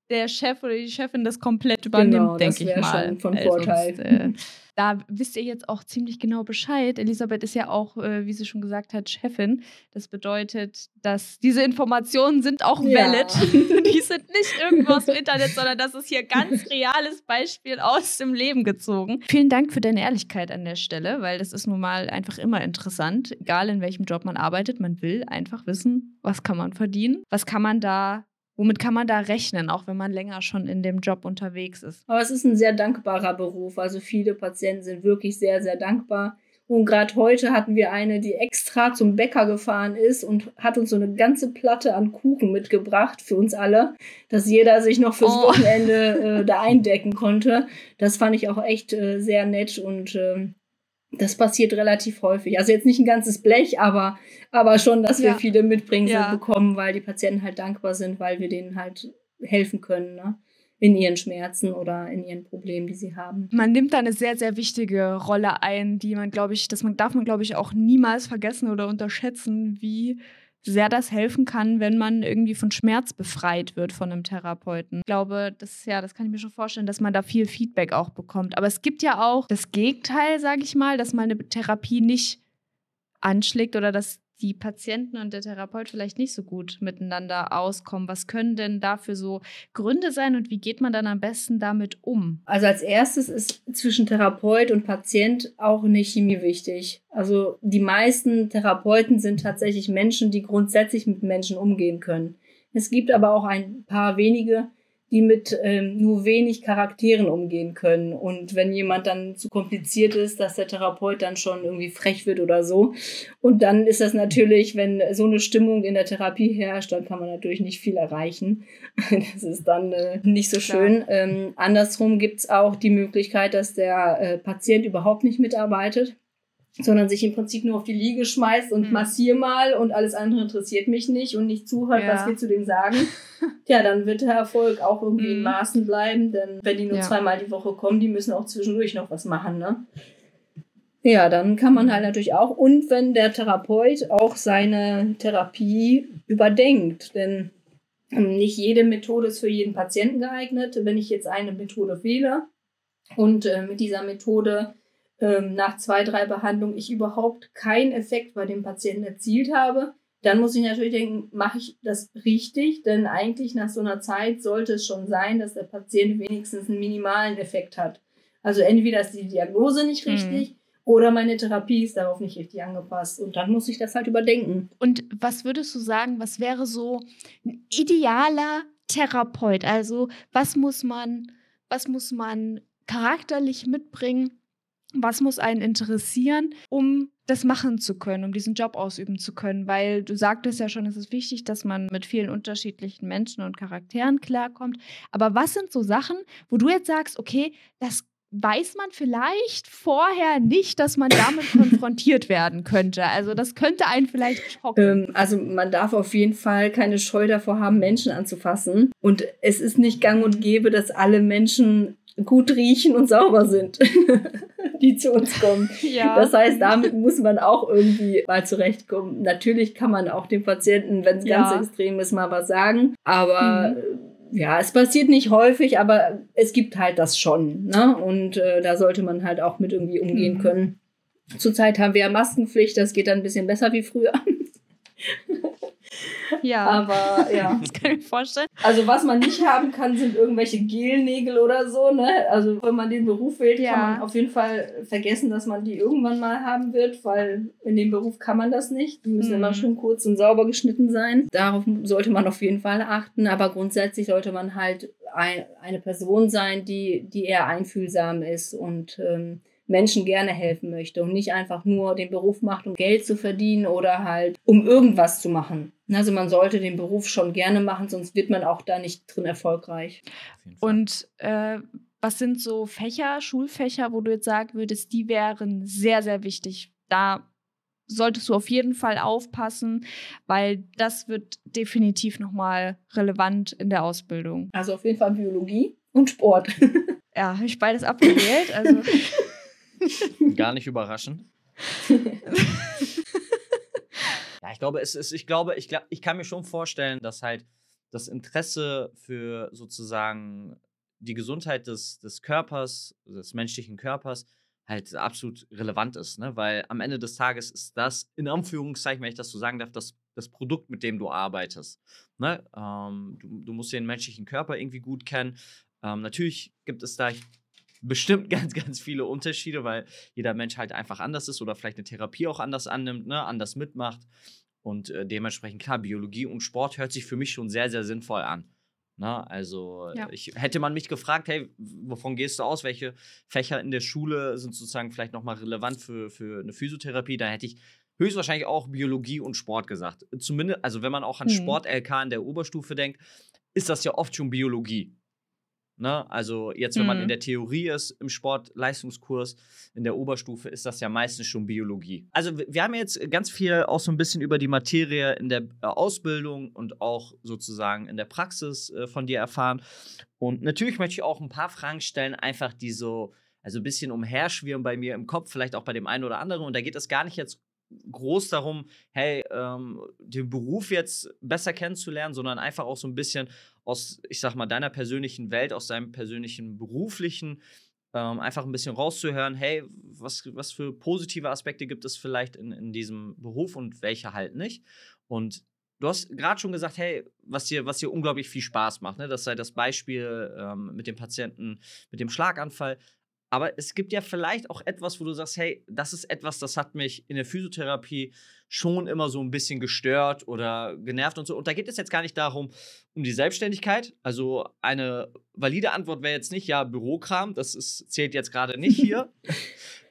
der Chef oder die Chefin das komplett übernimmt, genau, denke ich mal. Schon von Vorteil. Sonst, äh, da wisst ihr jetzt auch ziemlich genau Bescheid. Elisabeth ist ja auch, äh, wie sie schon gesagt hat, Chefin. Das bedeutet, dass diese Informationen sind auch ja. valid. [laughs] Die sind nicht irgendwo aus dem Internet, sondern das ist hier ganz reales Beispiel aus dem Leben gezogen. Vielen Dank für deine Ehrlichkeit an der Stelle, weil das ist nun mal einfach immer interessant, egal in welchem Job man arbeitet. Man will einfach wissen, was kann man verdienen, was kann man da Womit kann man da rechnen, auch wenn man länger schon in dem Job unterwegs ist? Aber es ist ein sehr dankbarer Beruf. Also viele Patienten sind wirklich sehr, sehr dankbar. Und gerade heute hatten wir eine, die extra zum Bäcker gefahren ist und hat uns so eine ganze Platte an Kuchen mitgebracht für uns alle, dass jeder sich noch fürs oh. Wochenende äh, da eindecken konnte. Das fand ich auch echt äh, sehr nett und äh, das passiert relativ häufig. Also jetzt nicht ein ganzes Blech, aber, aber schon, dass wir ja. viele Mitbringsel ja. bekommen, weil die Patienten halt dankbar sind, weil wir denen halt helfen können, ne? In ihren Schmerzen oder in ihren Problemen, die sie haben. Man nimmt da eine sehr, sehr wichtige Rolle ein, die man, glaube ich, das man, darf man, glaube ich, auch niemals vergessen oder unterschätzen, wie sehr das helfen kann, wenn man irgendwie von Schmerz befreit wird von einem Therapeuten. Ich glaube, das ja, das kann ich mir schon vorstellen, dass man da viel Feedback auch bekommt. Aber es gibt ja auch das Gegenteil, sage ich mal, dass mal eine Therapie nicht anschlägt oder dass die Patienten und der Therapeut vielleicht nicht so gut miteinander auskommen. Was können denn dafür so Gründe sein und wie geht man dann am besten damit um? Also als erstes ist zwischen Therapeut und Patient auch eine Chemie wichtig. Also die meisten Therapeuten sind tatsächlich Menschen, die grundsätzlich mit Menschen umgehen können. Es gibt aber auch ein paar wenige, die mit ähm, nur wenig Charakteren umgehen können. Und wenn jemand dann zu kompliziert ist, dass der Therapeut dann schon irgendwie frech wird oder so. Und dann ist das natürlich, wenn so eine Stimmung in der Therapie herrscht, dann kann man natürlich nicht viel erreichen. [laughs] Das ist dann äh, nicht so schön. Ähm, andersrum gibt's auch die Möglichkeit, dass der äh, Patient überhaupt nicht mitarbeitet sondern sich im Prinzip nur auf die Liege schmeißt und mhm. massier mal und alles andere interessiert mich nicht und nicht zuhört, ja. was wir zu dem sagen, [laughs] ja, dann wird der Erfolg auch irgendwie mhm. in Maßen bleiben, denn wenn die nur ja. zweimal die Woche kommen, die müssen auch zwischendurch noch was machen, ne? Ja, dann kann man halt natürlich auch, und wenn der Therapeut auch seine Therapie überdenkt, denn ähm, nicht jede Methode ist für jeden Patienten geeignet. Wenn ich jetzt eine Methode wähle und äh, mit dieser Methode ähm, nach zwei, drei Behandlungen ich überhaupt keinen Effekt bei dem Patienten erzielt habe, dann muss ich natürlich denken, mache ich das richtig? Denn eigentlich nach so einer Zeit sollte es schon sein, dass der Patient wenigstens einen minimalen Effekt hat. Also entweder ist die Diagnose nicht mhm. richtig mhm. oder meine Therapie ist darauf nicht richtig angepasst. Und dann muss ich das halt überdenken. Und was würdest du sagen, was wäre so ein idealer Therapeut? Also was muss man, was muss man charakterlich mitbringen, was muss einen interessieren, um das machen zu können, um diesen Job ausüben zu können, weil du sagtest ja schon, es ist wichtig, dass man mit vielen unterschiedlichen Menschen und Charakteren klarkommt. Aber was sind so Sachen, wo du jetzt sagst, okay, das weiß man vielleicht vorher nicht, dass man damit [laughs] konfrontiert werden könnte. Also das könnte einen vielleicht schocken. Ähm, also man darf auf jeden Fall keine Scheu davor haben, Menschen anzufassen. Und es ist nicht gang und gäbe, dass alle Menschen gut riechen und sauber sind, [laughs] die zu uns kommen. Ja. Das heißt, damit muss man auch irgendwie mal zurechtkommen. Natürlich kann man auch dem Patienten, wenn es ja. ganz extrem ist, mal was sagen. Aber mhm. ja, es passiert nicht häufig, aber es gibt halt das schon. Ne? Und äh, da sollte man halt auch mit irgendwie umgehen mhm. können. Zurzeit haben wir ja Maskenpflicht, das geht dann ein bisschen besser wie früher. [laughs] Ja. Aber ja. [laughs] Das kann ich mir vorstellen. Also was man nicht haben kann, sind irgendwelche Gelnägel oder so. Ne? Also wenn man den Beruf wählt, Ja. kann man auf jeden Fall vergessen, dass man die irgendwann mal haben wird, weil in dem Beruf kann man das nicht. Die müssen Mhm. immer schön kurz und sauber geschnitten sein. Darauf sollte man auf jeden Fall achten. Aber grundsätzlich sollte man halt ein, eine Person sein, die, die eher einfühlsam ist und ähm, Menschen gerne helfen möchte und nicht einfach nur den Beruf macht, um Geld zu verdienen oder halt um irgendwas zu machen. Also man sollte den Beruf schon gerne machen, sonst wird man auch da nicht drin erfolgreich. Und äh, was sind so Fächer, Schulfächer, wo du jetzt sagen würdest, die wären sehr, sehr wichtig? Da solltest du auf jeden Fall aufpassen, weil das wird definitiv nochmal relevant in der Ausbildung. Also auf jeden Fall Biologie und Sport. [laughs] Ja, habe ich beides abgewählt. Also [laughs] [laughs] Gar nicht überraschend. [laughs] ja, ich glaube, es ist, ich glaube, ich, ich kann mir schon vorstellen, dass halt das Interesse für sozusagen die Gesundheit des, des Körpers, des menschlichen Körpers, halt absolut relevant ist, ne? Weil am Ende des Tages ist das, in Anführungszeichen, wenn ich das so sagen darf, das, das Produkt, mit dem du arbeitest. Ne? Ähm, du, du musst den menschlichen Körper irgendwie gut kennen. Ähm, natürlich gibt es da bestimmt [laughs] ganz, ganz viele Unterschiede, weil jeder Mensch halt einfach anders ist oder vielleicht eine Therapie auch anders annimmt, ne? anders mitmacht. Und äh, dementsprechend, klar, Biologie und Sport hört sich für mich schon sehr, sehr sinnvoll an. Ne? Also, Ja. ich, hätte man mich gefragt, hey, wovon gehst du aus? Welche Fächer in der Schule sind sozusagen vielleicht nochmal relevant für, für eine Physiotherapie? Da hätte ich höchstwahrscheinlich auch Biologie und Sport gesagt. Zumindest, also wenn man auch an Mhm. Sport-LK in der Oberstufe denkt, ist das ja oft schon Biologie. Ne? Also jetzt, wenn man Mhm. in der Theorie ist, im Sportleistungskurs, in der Oberstufe, ist das ja meistens schon Biologie. Also wir wir haben jetzt ganz viel auch so ein bisschen über die Materie in der äh, Ausbildung und auch sozusagen in der Praxis äh, von dir erfahren. Und natürlich möchte ich auch ein paar Fragen stellen, einfach die so, also ein bisschen umherschwirren bei mir im Kopf, vielleicht auch bei dem einen oder anderen. Und da geht es gar nicht jetzt groß darum, hey, ähm, den Beruf jetzt besser kennenzulernen, sondern einfach auch so ein bisschen aus, ich sag mal, deiner persönlichen Welt, aus deinem persönlichen beruflichen, ähm, einfach ein bisschen rauszuhören, hey, was, was für positive Aspekte gibt es vielleicht in, in diesem Beruf und welche halt nicht. Und du hast gerade schon gesagt, hey, was dir, was dir unglaublich viel Spaß macht, ne? Das sei das Beispiel ähm, mit dem Patienten, mit dem Schlaganfall. Aber es gibt ja vielleicht auch etwas, wo du sagst, hey, das ist etwas, das hat mich in der Physiotherapie schon immer so ein bisschen gestört oder genervt und so. Und da geht es jetzt gar nicht darum, um die Selbstständigkeit. Also eine valide Antwort wäre jetzt nicht, ja, Bürokram, das ist, zählt jetzt gerade nicht hier. [laughs]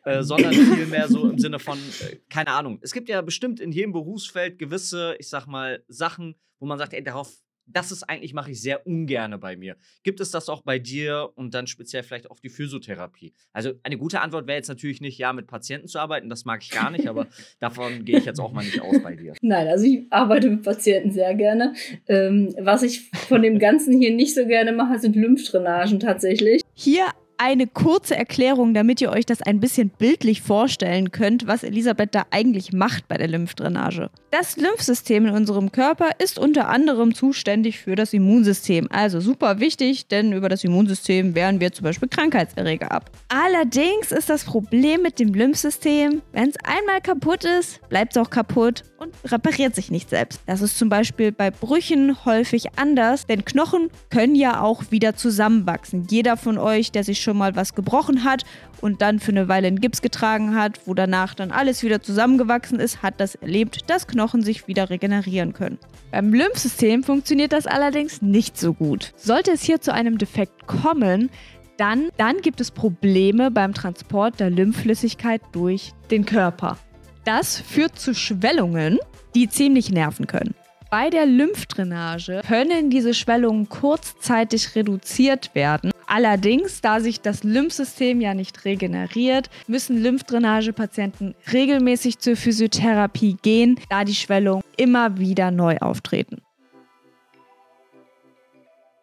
Äh, sondern vielmehr so im Sinne von, äh, keine Ahnung. Es gibt ja bestimmt in jedem Berufsfeld gewisse, ich sag mal, Sachen, wo man sagt, ey, darauf, das ist eigentlich, mache ich sehr ungerne bei mir. Gibt es das auch bei dir und dann speziell vielleicht auf die Physiotherapie? Also eine gute Antwort wäre jetzt natürlich nicht, ja, mit Patienten zu arbeiten, das mag ich gar nicht, aber [laughs] davon gehe ich jetzt auch mal nicht aus bei dir. Nein, also ich arbeite mit Patienten sehr gerne. Ähm, was ich von dem Ganzen hier nicht so gerne mache, sind Lymphdrainagen tatsächlich. Hier eine kurze Erklärung, damit ihr euch das ein bisschen bildlich vorstellen könnt, was Elisabeth da eigentlich macht bei der Lymphdrainage. Das Lymphsystem in unserem Körper ist unter anderem zuständig für das Immunsystem. Also super wichtig, denn über das Immunsystem wehren wir zum Beispiel Krankheitserreger ab. Allerdings ist das Problem mit dem Lymphsystem, wenn es einmal kaputt ist, bleibt es auch kaputt und repariert sich nicht selbst. Das ist zum Beispiel bei Brüchen häufig anders, denn Knochen können ja auch wieder zusammenwachsen. Jeder von euch, der sich schon mal was gebrochen hat und dann für eine Weile in Gips getragen hat, wo danach dann alles wieder zusammengewachsen ist, hat das erlebt, dass Knochen sich wieder regenerieren können. Beim Lymphsystem funktioniert das allerdings nicht so gut. Sollte es hier zu einem Defekt kommen, dann, dann gibt es Probleme beim Transport der Lymphflüssigkeit durch den Körper. Das führt zu Schwellungen, die ziemlich nerven können. Bei der Lymphdrainage können diese Schwellungen kurzzeitig reduziert werden. Allerdings, da sich das Lymphsystem ja nicht regeneriert, müssen Lymphdrainagepatienten regelmäßig zur Physiotherapie gehen, da die Schwellungen immer wieder neu auftreten.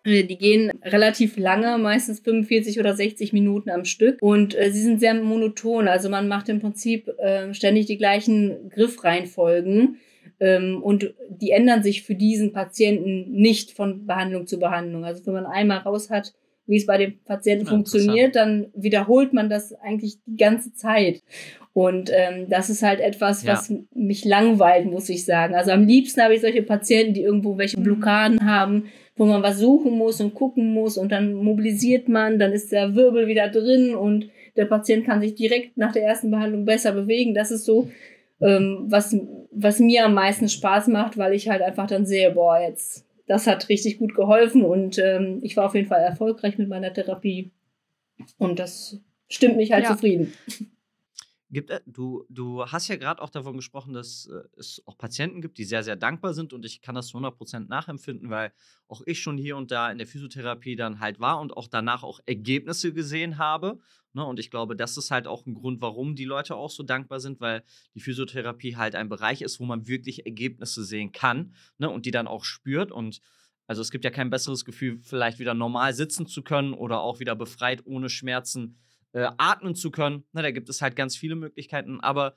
Äh, Die gehen relativ lange, meistens 45 oder 60 Minuten am Stück. Und äh, sie sind sehr monoton. Also man macht im Prinzip äh, ständig die gleichen Griffreihenfolgen. Ähm, und die ändern sich für diesen Patienten nicht von Behandlung zu Behandlung. Also wenn man einmal raus hat, wie es bei dem Patienten ja, funktioniert, dann wiederholt man das eigentlich die ganze Zeit. Und ähm, das ist halt etwas, was ja. mich langweilt, muss ich sagen. Also am liebsten habe ich solche Patienten, die irgendwo welche mhm. Blockaden haben, wo man was suchen muss und gucken muss und dann mobilisiert man, dann ist der Wirbel wieder drin und der Patient kann sich direkt nach der ersten Behandlung besser bewegen. Das ist so, ähm, was, was mir am meisten Spaß macht, weil ich halt einfach dann sehe, boah, jetzt, das hat richtig gut geholfen und ähm, ich war auf jeden Fall erfolgreich mit meiner Therapie. Und das stimmt mich halt ja. zufrieden. Gibt, äh, du, du hast ja gerade auch davon gesprochen, dass äh, es auch Patienten gibt, die sehr, sehr dankbar sind und ich kann das zu 100% nachempfinden, weil auch ich schon hier und da in der Physiotherapie dann halt war und auch danach auch Ergebnisse gesehen habe. Ne? Und ich glaube, das ist halt auch ein Grund, warum die Leute auch so dankbar sind, weil die Physiotherapie halt ein Bereich ist, wo man wirklich Ergebnisse sehen kann ne? und die dann auch spürt und also es gibt ja kein besseres Gefühl, vielleicht wieder normal sitzen zu können oder auch wieder befreit ohne Schmerzen äh, atmen zu können. Na, da gibt es halt ganz viele Möglichkeiten. Aber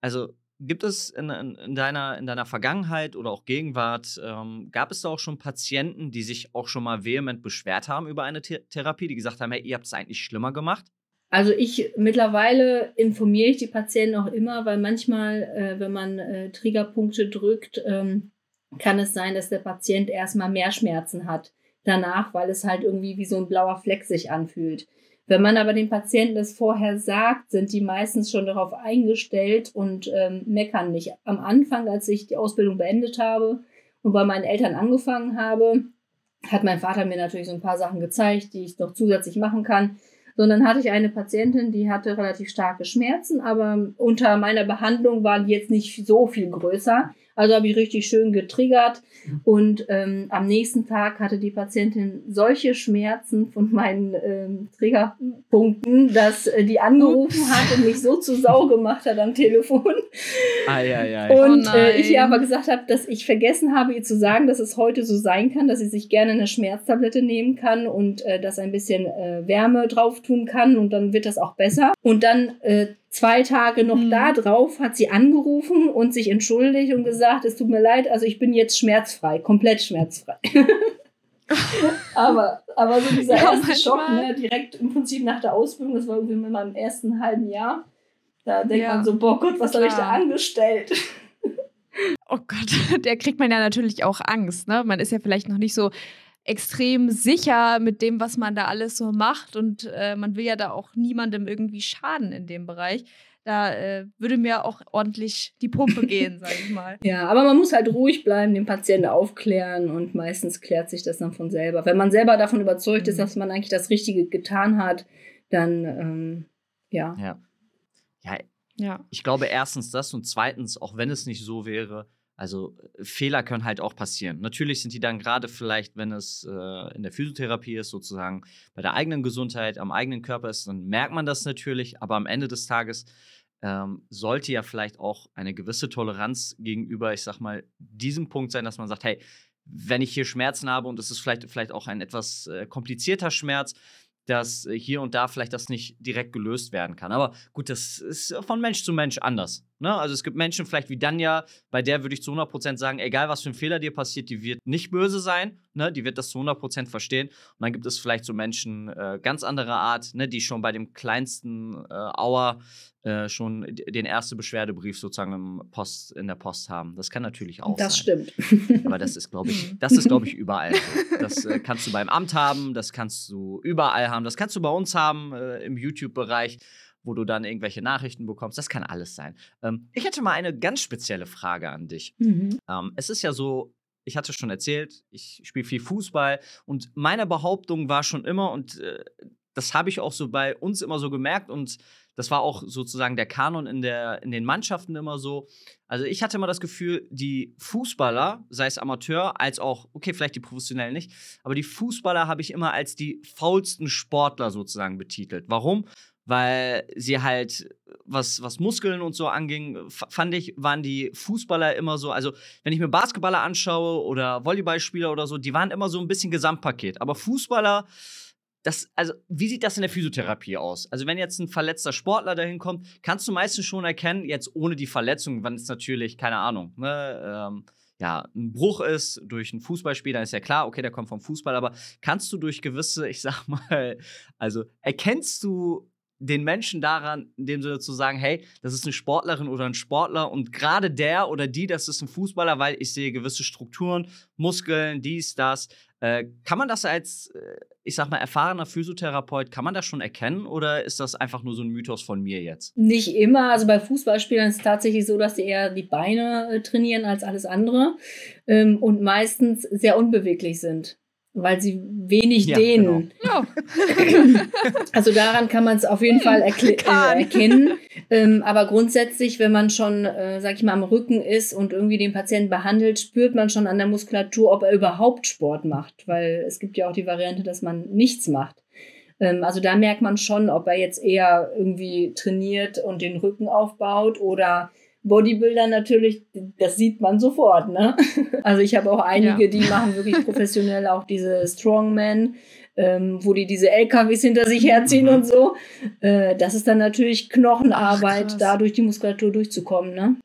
also gibt es in, in, in, deiner, in deiner Vergangenheit oder auch Gegenwart, ähm, gab es da auch schon Patienten, die sich auch schon mal vehement beschwert haben über eine Th Therapie, die gesagt haben, hey, ihr habt es eigentlich schlimmer gemacht? Also ich mittlerweile informiere ich die Patienten auch immer, weil manchmal, äh, wenn man äh, Triggerpunkte drückt, ähm, kann es sein, dass der Patient erstmal mehr Schmerzen hat danach, weil es halt irgendwie wie so ein blauer Fleck sich anfühlt. Wenn man aber den Patienten das vorher sagt, sind die meistens schon darauf eingestellt und ähm, meckern nicht. Am Anfang, als ich die Ausbildung beendet habe und bei meinen Eltern angefangen habe, hat mein Vater mir natürlich so ein paar Sachen gezeigt, die ich noch zusätzlich machen kann. Sondern hatte ich eine Patientin, die hatte relativ starke Schmerzen, aber unter meiner Behandlung waren die jetzt nicht so viel größer. Also habe ich richtig schön getriggert und ähm, am nächsten Tag hatte die Patientin solche Schmerzen von meinen ähm, Triggerpunkten, dass äh, die angerufen hat und mich so zu Sau gemacht hat am Telefon. Ai, ai, ai. Und oh äh, ich ihr aber gesagt habe, dass ich vergessen habe, ihr zu sagen, dass es heute so sein kann, dass sie sich gerne eine Schmerztablette nehmen kann und äh, dass ein bisschen äh, Wärme drauf tun kann und dann wird das auch besser. Und dann äh, Zwei Tage noch mhm. da drauf hat sie angerufen und sich entschuldigt und gesagt, es tut mir leid, also ich bin jetzt schmerzfrei, komplett schmerzfrei. [laughs] aber, aber so dieser ja, erste Schock, ne, direkt im Prinzip nach der Ausbildung, das war irgendwie in meinem ersten halben Jahr, da denkt ja. man so, boah Gott, was habe ich da angestellt? Oh Gott, [laughs] der kriegt man ja natürlich auch Angst. Ne? Man ist ja vielleicht noch nicht so extrem sicher mit dem, was man da alles so macht. Und äh, man will ja da auch niemandem irgendwie schaden in dem Bereich. Da äh, würde mir auch ordentlich die Pumpe [laughs] gehen, sag ich mal. Ja, aber man muss halt ruhig bleiben, den Patienten aufklären und meistens klärt sich das dann von selber. Wenn man selber davon überzeugt ist, mhm. dass man eigentlich das Richtige getan hat, dann ähm, ja. ja. Ja. Ja. Ich glaube erstens das und zweitens, auch wenn es nicht so wäre, also äh, Fehler können halt auch passieren. Natürlich sind die dann gerade vielleicht, wenn es äh, in der Physiotherapie ist, sozusagen bei der eigenen Gesundheit, am eigenen Körper ist, dann merkt man das natürlich. Aber am Ende des Tages ähm, sollte ja vielleicht auch eine gewisse Toleranz gegenüber, ich sag mal, diesem Punkt sein, dass man sagt, hey, wenn ich hier Schmerzen habe und es ist vielleicht, vielleicht auch ein etwas äh, komplizierter Schmerz, dass äh, hier und da vielleicht das nicht direkt gelöst werden kann. Aber gut, das ist von Mensch zu Mensch anders. Ne? Also es gibt Menschen vielleicht wie Danja, bei der würde ich zu 100% sagen, egal was für ein Fehler dir passiert, die wird nicht böse sein, ne? die wird das zu 100% verstehen. Und dann gibt es vielleicht so Menschen äh, ganz anderer Art, ne? die schon bei dem kleinsten äh, Auer äh, schon den ersten Beschwerdebrief sozusagen im Post, in der Post haben. Das kann natürlich auch das sein. Das stimmt. Aber das ist, glaube ich, [laughs] das ist, glaube ich, überall. Das äh, kannst du beim Amt haben, das kannst du überall haben, das kannst du bei uns haben äh, im YouTube-Bereich wo du dann irgendwelche Nachrichten bekommst. Das kann alles sein. Ähm, ich hätte mal eine ganz spezielle Frage an dich. Mhm. Ähm, es ist ja so, ich hatte schon erzählt, ich spiele viel Fußball und meine Behauptung war schon immer, und äh, das habe ich auch so bei uns immer so gemerkt und das war auch sozusagen der Kanon in, der, in den Mannschaften immer so. Also ich hatte immer das Gefühl, die Fußballer, sei es Amateur als auch, okay, vielleicht die Professionellen nicht, aber die Fußballer habe ich immer als die faulsten Sportler sozusagen betitelt. Warum? Weil sie halt, was, was Muskeln und so anging, fand ich, waren die Fußballer immer so, also wenn ich mir Basketballer anschaue oder Volleyballspieler oder so, die waren immer so ein bisschen Gesamtpaket. Aber Fußballer, das, also, wie sieht das in der Physiotherapie aus? Also, wenn jetzt ein verletzter Sportler dahin kommt, kannst du meistens schon erkennen, jetzt ohne die Verletzung, wann es natürlich, keine Ahnung, ne, ähm, ja, ein Bruch ist durch ein Fußballspiel, dann ist ja klar, okay, der kommt vom Fußball, aber kannst du durch gewisse, ich sag mal, also erkennst du den Menschen daran, in dem Sinne zu sagen, hey, das ist eine Sportlerin oder ein Sportler und gerade der oder die, das ist ein Fußballer, weil ich sehe gewisse Strukturen, Muskeln, dies, das. Äh, kann man das als, äh, ich sag mal, erfahrener Physiotherapeut, kann man das schon erkennen oder ist das einfach nur so ein Mythos von mir jetzt? Nicht immer. Also bei Fußballspielern ist es tatsächlich so, dass sie eher die Beine äh, trainieren als alles andere ähm, und meistens sehr unbeweglich sind weil sie wenig ja, dehnen. Genau. [laughs] also daran kann man es auf jeden Fall äh, erkennen. Ähm, aber grundsätzlich, wenn man schon, äh, sag ich mal, am Rücken ist und irgendwie den Patienten behandelt, spürt man schon an der Muskulatur, ob er überhaupt Sport macht. Weil es gibt ja auch die Variante, dass man nichts macht. Ähm, also da merkt man schon, ob er jetzt eher irgendwie trainiert und den Rücken aufbaut oder Bodybuilder natürlich, das sieht man sofort, ne? [laughs] Also ich habe auch einige, ja. die machen wirklich professionell auch diese Strongman, ähm, wo die diese LKWs hinter sich herziehen mhm. und so. Äh, das ist dann natürlich Knochenarbeit, Ach, da durch die Muskulatur durchzukommen, ne?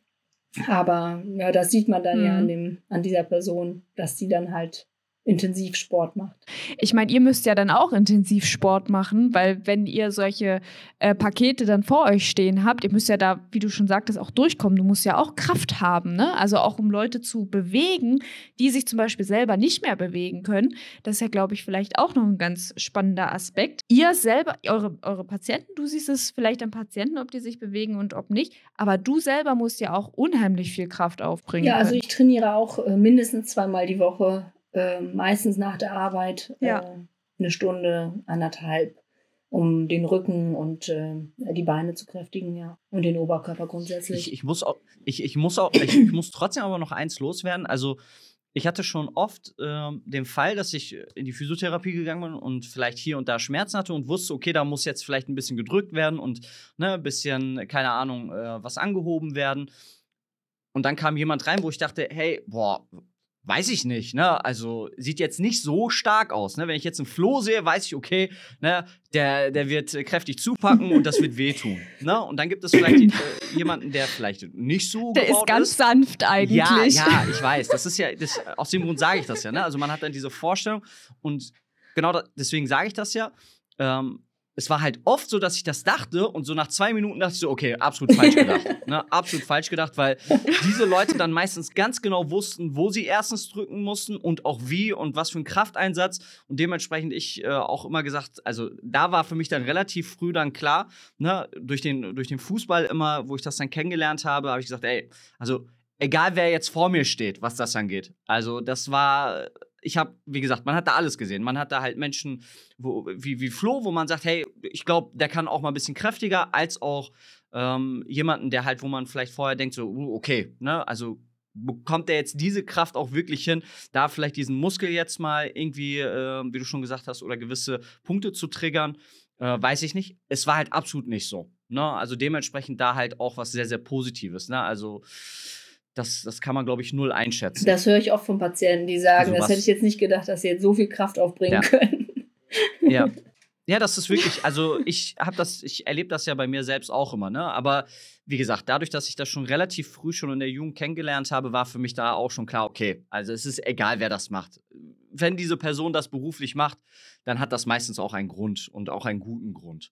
Aber ja, das sieht man dann mhm. ja an dem, an dieser Person, dass die dann halt intensiv Sport macht. Ich meine, ihr müsst ja dann auch intensiv Sport machen, weil wenn ihr solche äh, Pakete dann vor euch stehen habt, ihr müsst ja da, wie du schon sagtest, auch durchkommen. Du musst ja auch Kraft haben, ne? Also auch um Leute zu bewegen, die sich zum Beispiel selber nicht mehr bewegen können. Das ist ja, glaube ich, vielleicht auch noch ein ganz spannender Aspekt. Ihr selber, eure, eure Patienten, du siehst es vielleicht an Patienten, ob die sich bewegen und ob nicht, aber du selber musst ja auch unheimlich viel Kraft aufbringen. Ja, also ich trainiere auch äh, mindestens zweimal die Woche äh, meistens nach der Arbeit ja. äh, eine Stunde, anderthalb, um den Rücken und äh, die Beine zu kräftigen, ja. Und den Oberkörper grundsätzlich. Ich, ich muss auch, ich, ich muss auch, ich, ich, muss trotzdem aber noch eins loswerden. Also ich hatte schon oft äh, den Fall, dass ich in die Physiotherapie gegangen bin und vielleicht hier und da Schmerzen hatte und wusste, okay, da muss jetzt vielleicht ein bisschen gedrückt werden und ne, ein bisschen, keine Ahnung, äh, was angehoben werden. Und dann kam jemand rein, wo ich dachte, hey, boah, Weiß ich nicht, ne? Also sieht jetzt nicht so stark aus, ne? Wenn ich jetzt einen Floh sehe, weiß ich, okay, ne, der, der wird kräftig zupacken und das wird wehtun, ne? Und dann gibt es vielleicht äh, jemanden, der vielleicht nicht so Der ist ganz ist. sanft eigentlich. Ja, ja, ich weiß. Das ist ja, das, aus dem Grund sage ich das ja, ne? Also man hat dann diese Vorstellung und genau da, deswegen sage ich das ja. Ähm, es war halt oft so, dass ich das dachte und so nach zwei Minuten dachte ich so, okay, absolut falsch [laughs] gedacht. ne? Absolut falsch gedacht, weil diese Leute dann meistens ganz genau wussten, wo sie erstens drücken mussten und auch wie und was für ein Krafteinsatz. Und dementsprechend ich äh, auch immer gesagt, also da war für mich dann relativ früh dann klar, ne, durch den, durch den Fußball immer, wo ich das dann kennengelernt habe, habe ich gesagt, ey, also egal wer jetzt vor mir steht, was das angeht. Also das war ich habe, wie gesagt, man hat da alles gesehen. Man hat da halt Menschen wo, wie, wie Flo, wo man sagt, hey, ich glaube, der kann auch mal ein bisschen kräftiger, als auch ähm, jemanden, der halt, wo man vielleicht vorher denkt, so, uh, okay, ne, also bekommt er jetzt diese Kraft auch wirklich hin, da vielleicht diesen Muskel jetzt mal irgendwie, äh, wie du schon gesagt hast, oder gewisse Punkte zu triggern, äh, weiß ich nicht. Es war halt absolut nicht so. Ne? Also dementsprechend da halt auch was sehr, sehr Positives. Ne? Also das, das kann man, glaube ich, null einschätzen. Das höre ich oft von Patienten, die sagen, also das hätte ich jetzt nicht gedacht, dass sie jetzt so viel Kraft aufbringen ja. können. Ja. [laughs] Ja, das ist wirklich, also ich habe das, ich erlebe das ja bei mir selbst auch immer, ne? Aber wie gesagt, dadurch, dass ich das schon relativ früh schon in der Jugend kennengelernt habe, war für mich da auch schon klar, okay, also es ist egal, wer das macht. Wenn diese Person das beruflich macht, dann hat das meistens auch einen Grund und auch einen guten Grund.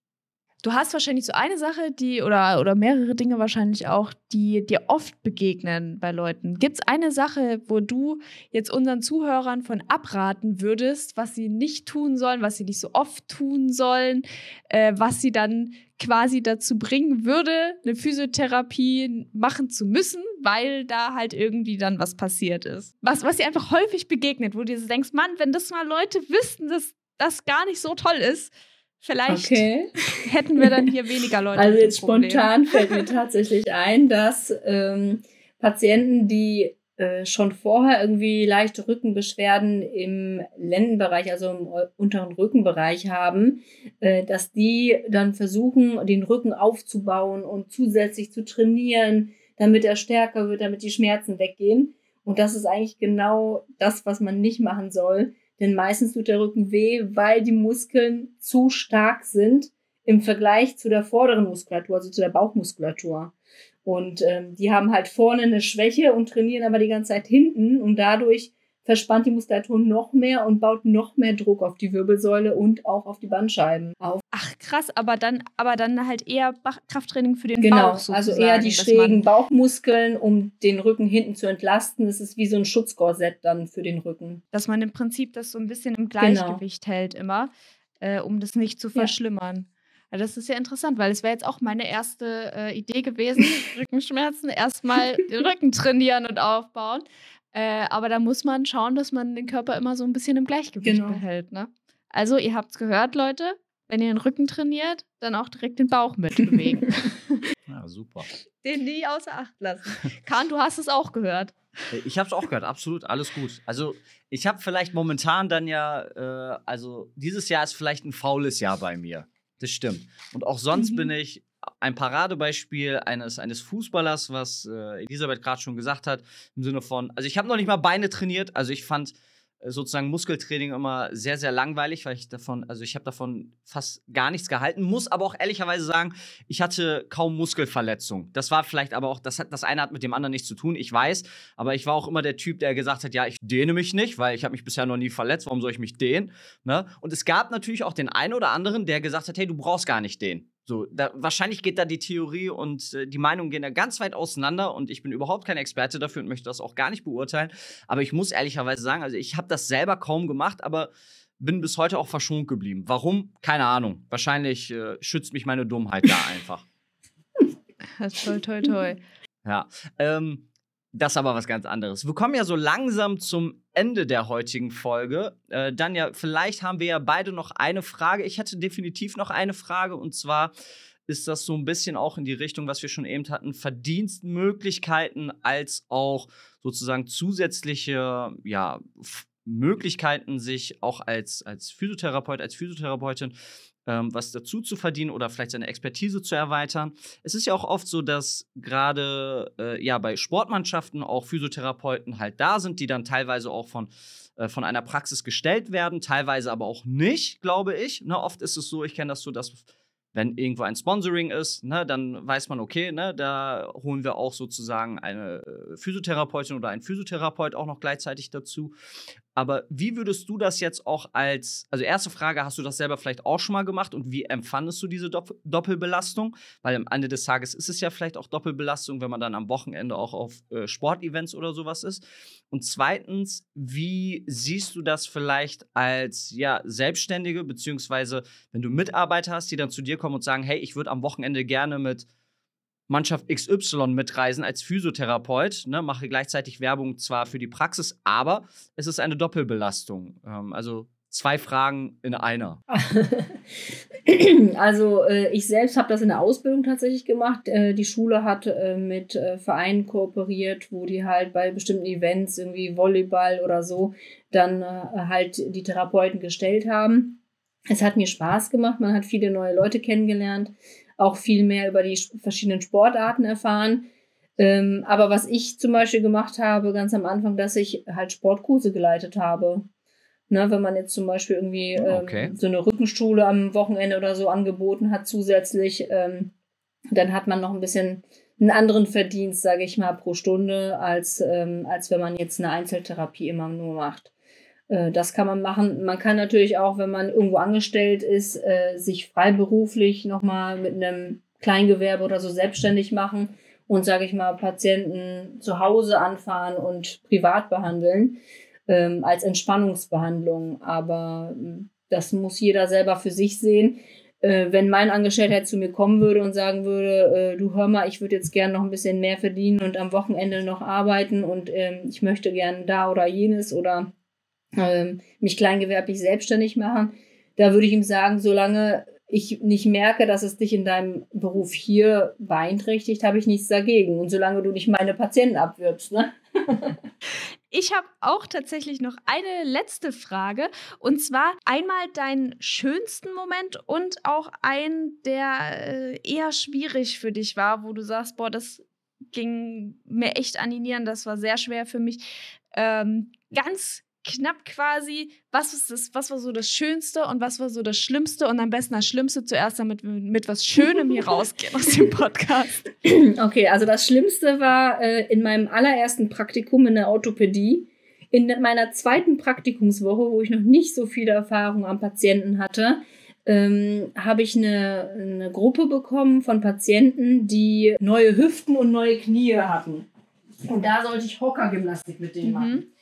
Du hast wahrscheinlich so eine Sache, die oder, oder mehrere Dinge wahrscheinlich auch, die dir oft begegnen bei Leuten. Gibt es eine Sache, wo du jetzt unseren Zuhörern von abraten würdest, was sie nicht tun sollen, was sie nicht so oft tun sollen, äh, was sie dann quasi dazu bringen würde, eine Physiotherapie machen zu müssen, weil da halt irgendwie dann was passiert ist. Was, was dir einfach häufig begegnet, wo du dir denkst, Mann, wenn das mal Leute wüssten, dass das gar nicht so toll ist, Vielleicht okay. hätten wir dann hier weniger Leute. Also jetzt spontan fällt mir tatsächlich ein, dass ähm, Patienten, die äh, schon vorher irgendwie leichte Rückenbeschwerden im Lendenbereich, also im unteren Rückenbereich haben, äh, dass die dann versuchen, den Rücken aufzubauen und zusätzlich zu trainieren, damit er stärker wird, damit die Schmerzen weggehen. Und das ist eigentlich genau das, was man nicht machen soll denn meistens tut der Rücken weh, weil die Muskeln zu stark sind im Vergleich zu der vorderen Muskulatur, also zu der Bauchmuskulatur. Und ähm, die haben halt vorne eine Schwäche und trainieren aber die ganze Zeit hinten und dadurch verspannt die Muskulatur noch mehr und baut noch mehr Druck auf die Wirbelsäule und auch auf die Bandscheiben auf. Ach krass, aber dann, aber dann halt eher Krafttraining für den genau, Bauch. Genau, also eher die schrägen Bauchmuskeln, um den Rücken hinten zu entlasten. Das ist wie so ein Schutzkorsett dann für den Rücken. Dass man im Prinzip das so ein bisschen im. Gleichgewicht genau. hält immer, äh, um das nicht zu verschlimmern. Ja. das ist ja interessant, weil es wäre jetzt auch meine erste äh, Idee gewesen, [laughs] Rückenschmerzen, erstmal den Rücken trainieren und aufbauen. Äh, aber da muss man schauen, dass man den Körper immer so ein bisschen im Gleichgewicht genau. behält. Ne? Also, ihr habt es gehört, Leute. Wenn ihr den Rücken trainiert, dann auch direkt den Bauch mitbewegen. [laughs] ja, super. Den nie außer Acht lassen. [laughs] Kahn, du hast es auch gehört. Äh, ich habe es auch gehört, absolut, alles gut. Also ich habe vielleicht momentan dann ja, äh, also dieses Jahr ist vielleicht ein faules Jahr bei mir. Das stimmt. Und auch sonst mhm. bin ich ein Paradebeispiel eines, eines Fußballers, was äh, Elisabeth gerade schon gesagt hat, im Sinne von, also ich habe noch nicht mal Beine trainiert, also ich fand äh, sozusagen Muskeltraining immer sehr, sehr langweilig, weil ich davon, also ich habe davon fast gar nichts gehalten, muss aber auch ehrlicherweise sagen, ich hatte kaum Muskelverletzung. Das war vielleicht aber auch, das, hat, das eine hat mit dem anderen nichts zu tun, ich weiß, aber ich war auch immer der Typ, der gesagt hat, ja, ich dehne mich nicht, weil ich habe mich bisher noch nie verletzt, warum soll ich mich dehnen? Ne? Und es gab natürlich auch den einen oder anderen, der gesagt hat, hey, du brauchst gar nicht dehnen. So, da, wahrscheinlich geht da die Theorie und äh, die Meinungen gehen da ganz weit auseinander und ich bin überhaupt kein Experte dafür und möchte das auch gar nicht beurteilen. Aber ich muss ehrlicherweise sagen, also ich habe das selber kaum gemacht, aber bin bis heute auch verschont geblieben. Warum? Keine Ahnung. Wahrscheinlich äh, schützt mich meine Dummheit da einfach. [laughs] Toll, toll, toll. Ja. Ähm, das ist aber was ganz anderes. Wir kommen ja so langsam zum Ende der heutigen Folge. Äh, dann vielleicht haben wir ja beide noch eine Frage. Ich hätte definitiv noch eine Frage und zwar ist das so ein bisschen auch in die Richtung, was wir schon eben hatten, Verdienstmöglichkeiten als auch sozusagen zusätzliche ja, Möglichkeiten, sich auch als, als Physiotherapeut, als Physiotherapeutin ähm, was dazu zu verdienen oder vielleicht seine Expertise zu erweitern. Es ist ja auch oft so, dass gerade äh, ja bei Sportmannschaften auch Physiotherapeuten halt da sind, die dann teilweise auch von äh, von einer Praxis gestellt werden, teilweise aber auch nicht, glaube ich. Ne, oft ist es so, ich kenne das so, dass wenn irgendwo ein Sponsoring ist, ne, dann weiß man, okay, ne, da holen wir auch sozusagen eine äh, Physiotherapeutin oder einen Physiotherapeut auch noch gleichzeitig dazu. Aber wie würdest du das jetzt auch als, also erste Frage, hast du das selber vielleicht auch schon mal gemacht und wie empfandest du diese Dopp Doppelbelastung? Weil am Ende des Tages ist es ja vielleicht auch Doppelbelastung, wenn man dann am Wochenende auch auf äh, Sportevents oder sowas ist. Und zweitens, wie siehst du das vielleicht als ja, Selbstständige, beziehungsweise wenn du Mitarbeiter hast, die dann zu dir kommen und sagen, hey, ich würde am Wochenende gerne mit Mannschaft XY mitreisen als Physiotherapeut, ne, mache gleichzeitig Werbung zwar für die Praxis, aber es ist eine Doppelbelastung. Ähm, also zwei Fragen in einer. [laughs] Also äh, ich selbst habe das in der Ausbildung tatsächlich gemacht. Äh, die Schule hat äh, mit äh, Vereinen kooperiert, wo die halt bei bestimmten Events, irgendwie Volleyball oder so, dann äh, halt die Therapeuten gestellt haben. Es hat mir Spaß gemacht, man hat viele neue Leute kennengelernt auch viel mehr über die verschiedenen Sportarten erfahren. Ähm, aber was ich zum Beispiel gemacht habe, ganz am Anfang, dass ich halt Sportkurse geleitet habe. Ne, wenn man jetzt zum Beispiel irgendwie oh, okay. ähm, so eine Rückenstuhle am Wochenende oder so angeboten hat zusätzlich, ähm, dann hat man noch ein bisschen einen anderen Verdienst, sage ich mal, pro Stunde, als, ähm, als wenn man jetzt eine Einzeltherapie immer nur macht. Äh, das kann man machen. Man kann natürlich auch, wenn man irgendwo angestellt ist, äh, sich freiberuflich nochmal mit einem Kleingewerbe oder so selbstständig machen und, sage ich mal, Patienten zu Hause anfahren und privat behandeln ähm, als Entspannungsbehandlung. Aber hm, das muss jeder selber für sich sehen. Äh, wenn mein Angestellter zu mir kommen würde und sagen würde, du hör mal, ich würde jetzt gerne noch ein bisschen mehr verdienen und am Wochenende noch arbeiten und ähm, ich möchte gerne da oder jenes oder ähm, mich kleingewerblich selbstständig machen. Da würde ich ihm sagen, solange ich nicht merke, dass es dich in deinem Beruf hier beeinträchtigt, habe ich nichts dagegen. Und solange du nicht meine Patienten abwirbst, ne? [laughs] Ich habe auch tatsächlich noch eine letzte Frage. Und zwar einmal deinen schönsten Moment und auch einen, der äh, eher schwierig für dich war, wo du sagst, boah, das ging mir echt an die Nieren, das war sehr schwer für mich. Ähm, ganz knapp quasi, was, ist das, was war so das Schönste und was war so das Schlimmste und am besten das Schlimmste zuerst, damit wir mit was Schönem hier [laughs] rausgehen aus dem Podcast. Okay, also das Schlimmste war äh, in meinem allerersten Praktikum in der Orthopädie. In meiner zweiten Praktikumswoche, wo ich noch nicht so viele Erfahrung am Patienten hatte, ähm, habe ich eine, eine Gruppe bekommen von Patienten, die neue Hüften und neue Knie hatten. Und da sollte ich Hockergymnastik mit denen mhm. machen.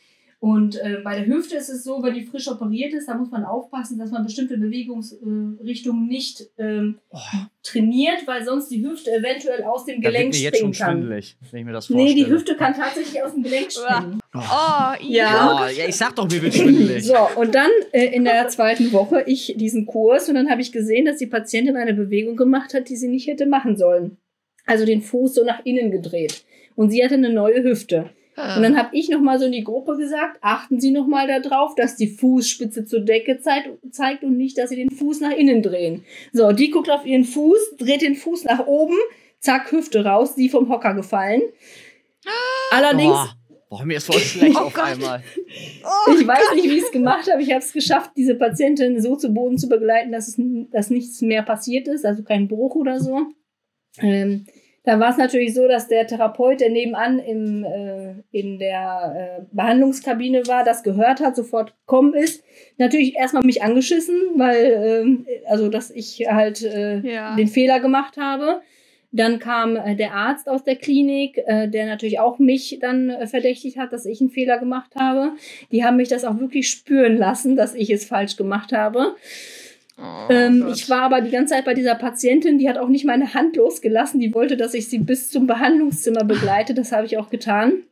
Und äh, bei der Hüfte ist es so, wenn die frisch operiert ist, da muss man aufpassen, dass man bestimmte Bewegungsrichtungen äh, nicht ähm, oh. trainiert, weil sonst die Hüfte eventuell aus dem Gelenk da springen jetzt schon kann. Schwindelig, wenn ich mir das vorstelle. Nee, die Hüfte kann tatsächlich aus dem Gelenk springen. Oh, ja. ja. ja. Ich sag doch, mir wird schwindelig. So, und dann äh, in der zweiten Woche ich diesen Kurs und dann habe ich gesehen, dass die Patientin eine Bewegung gemacht hat, die sie nicht hätte machen sollen. Also den Fuß so nach innen gedreht. Und sie hatte eine neue Hüfte. Und dann habe ich nochmal so in die Gruppe gesagt, achten Sie nochmal darauf, dass die Fußspitze zur Decke zeigt und nicht, dass Sie den Fuß nach innen drehen. So, die guckt auf ihren Fuß, dreht den Fuß nach oben, zack, Hüfte raus, sie vom Hocker gefallen. Allerdings... Boah. Boah, mir ist voll schlecht [laughs] oh auf Gott. einmal. Oh ich weiß Gott. nicht, wie ich es gemacht habe. Ich habe es geschafft, diese Patientin so zu Boden zu begleiten, dass, es, dass nichts mehr passiert ist, also kein Bruch oder so. Ähm, da war es natürlich so, dass der Therapeut, der nebenan im, äh, in der äh, Behandlungskabine war, das gehört hat, sofort kommen ist. Natürlich erstmal mich angeschissen, weil, äh, also, dass ich halt äh, ja. den Fehler gemacht habe. Dann kam äh, der Arzt aus der Klinik, äh, der natürlich auch mich dann äh, verdächtigt hat, dass ich einen Fehler gemacht habe. Die haben mich das auch wirklich spüren lassen, dass ich es falsch gemacht habe. Oh, ähm, ich war aber die ganze Zeit bei dieser Patientin, die hat auch nicht meine Hand losgelassen. Die wollte, dass ich sie bis zum Behandlungszimmer begleite. Das habe ich auch getan.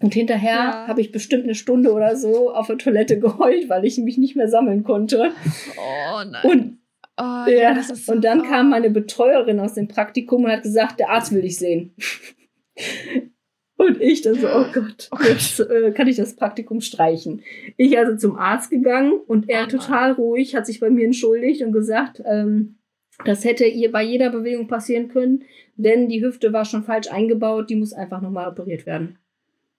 Und hinterher ja. habe ich bestimmt eine Stunde oder so auf der Toilette geheult, weil ich mich nicht mehr sammeln konnte. Oh nein. Und, oh, ja, so, und dann oh. kam meine Betreuerin aus dem Praktikum und hat gesagt, der Arzt will dich sehen. Und ich dann so, oh Gott, oh jetzt äh, kann ich das Praktikum streichen. Ich also zum Arzt gegangen und er oh total ruhig hat sich bei mir entschuldigt und gesagt, ähm, das hätte ihr bei jeder Bewegung passieren können, denn die Hüfte war schon falsch eingebaut, die muss einfach nochmal operiert werden.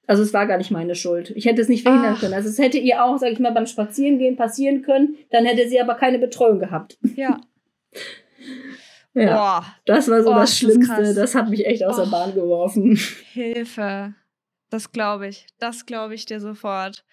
Also es war gar nicht meine Schuld. Ich hätte es nicht verhindern Ach. können. Also es hätte ihr auch, sag ich mal, beim Spazierengehen passieren können, dann hätte sie aber keine Betreuung gehabt. Ja. [laughs] Ja, Boah. das war so Boah, das Schlimmste. Das, das, hat mich echt aus der Bahn geworfen. Hilfe. Das glaube ich. Das glaube ich dir sofort.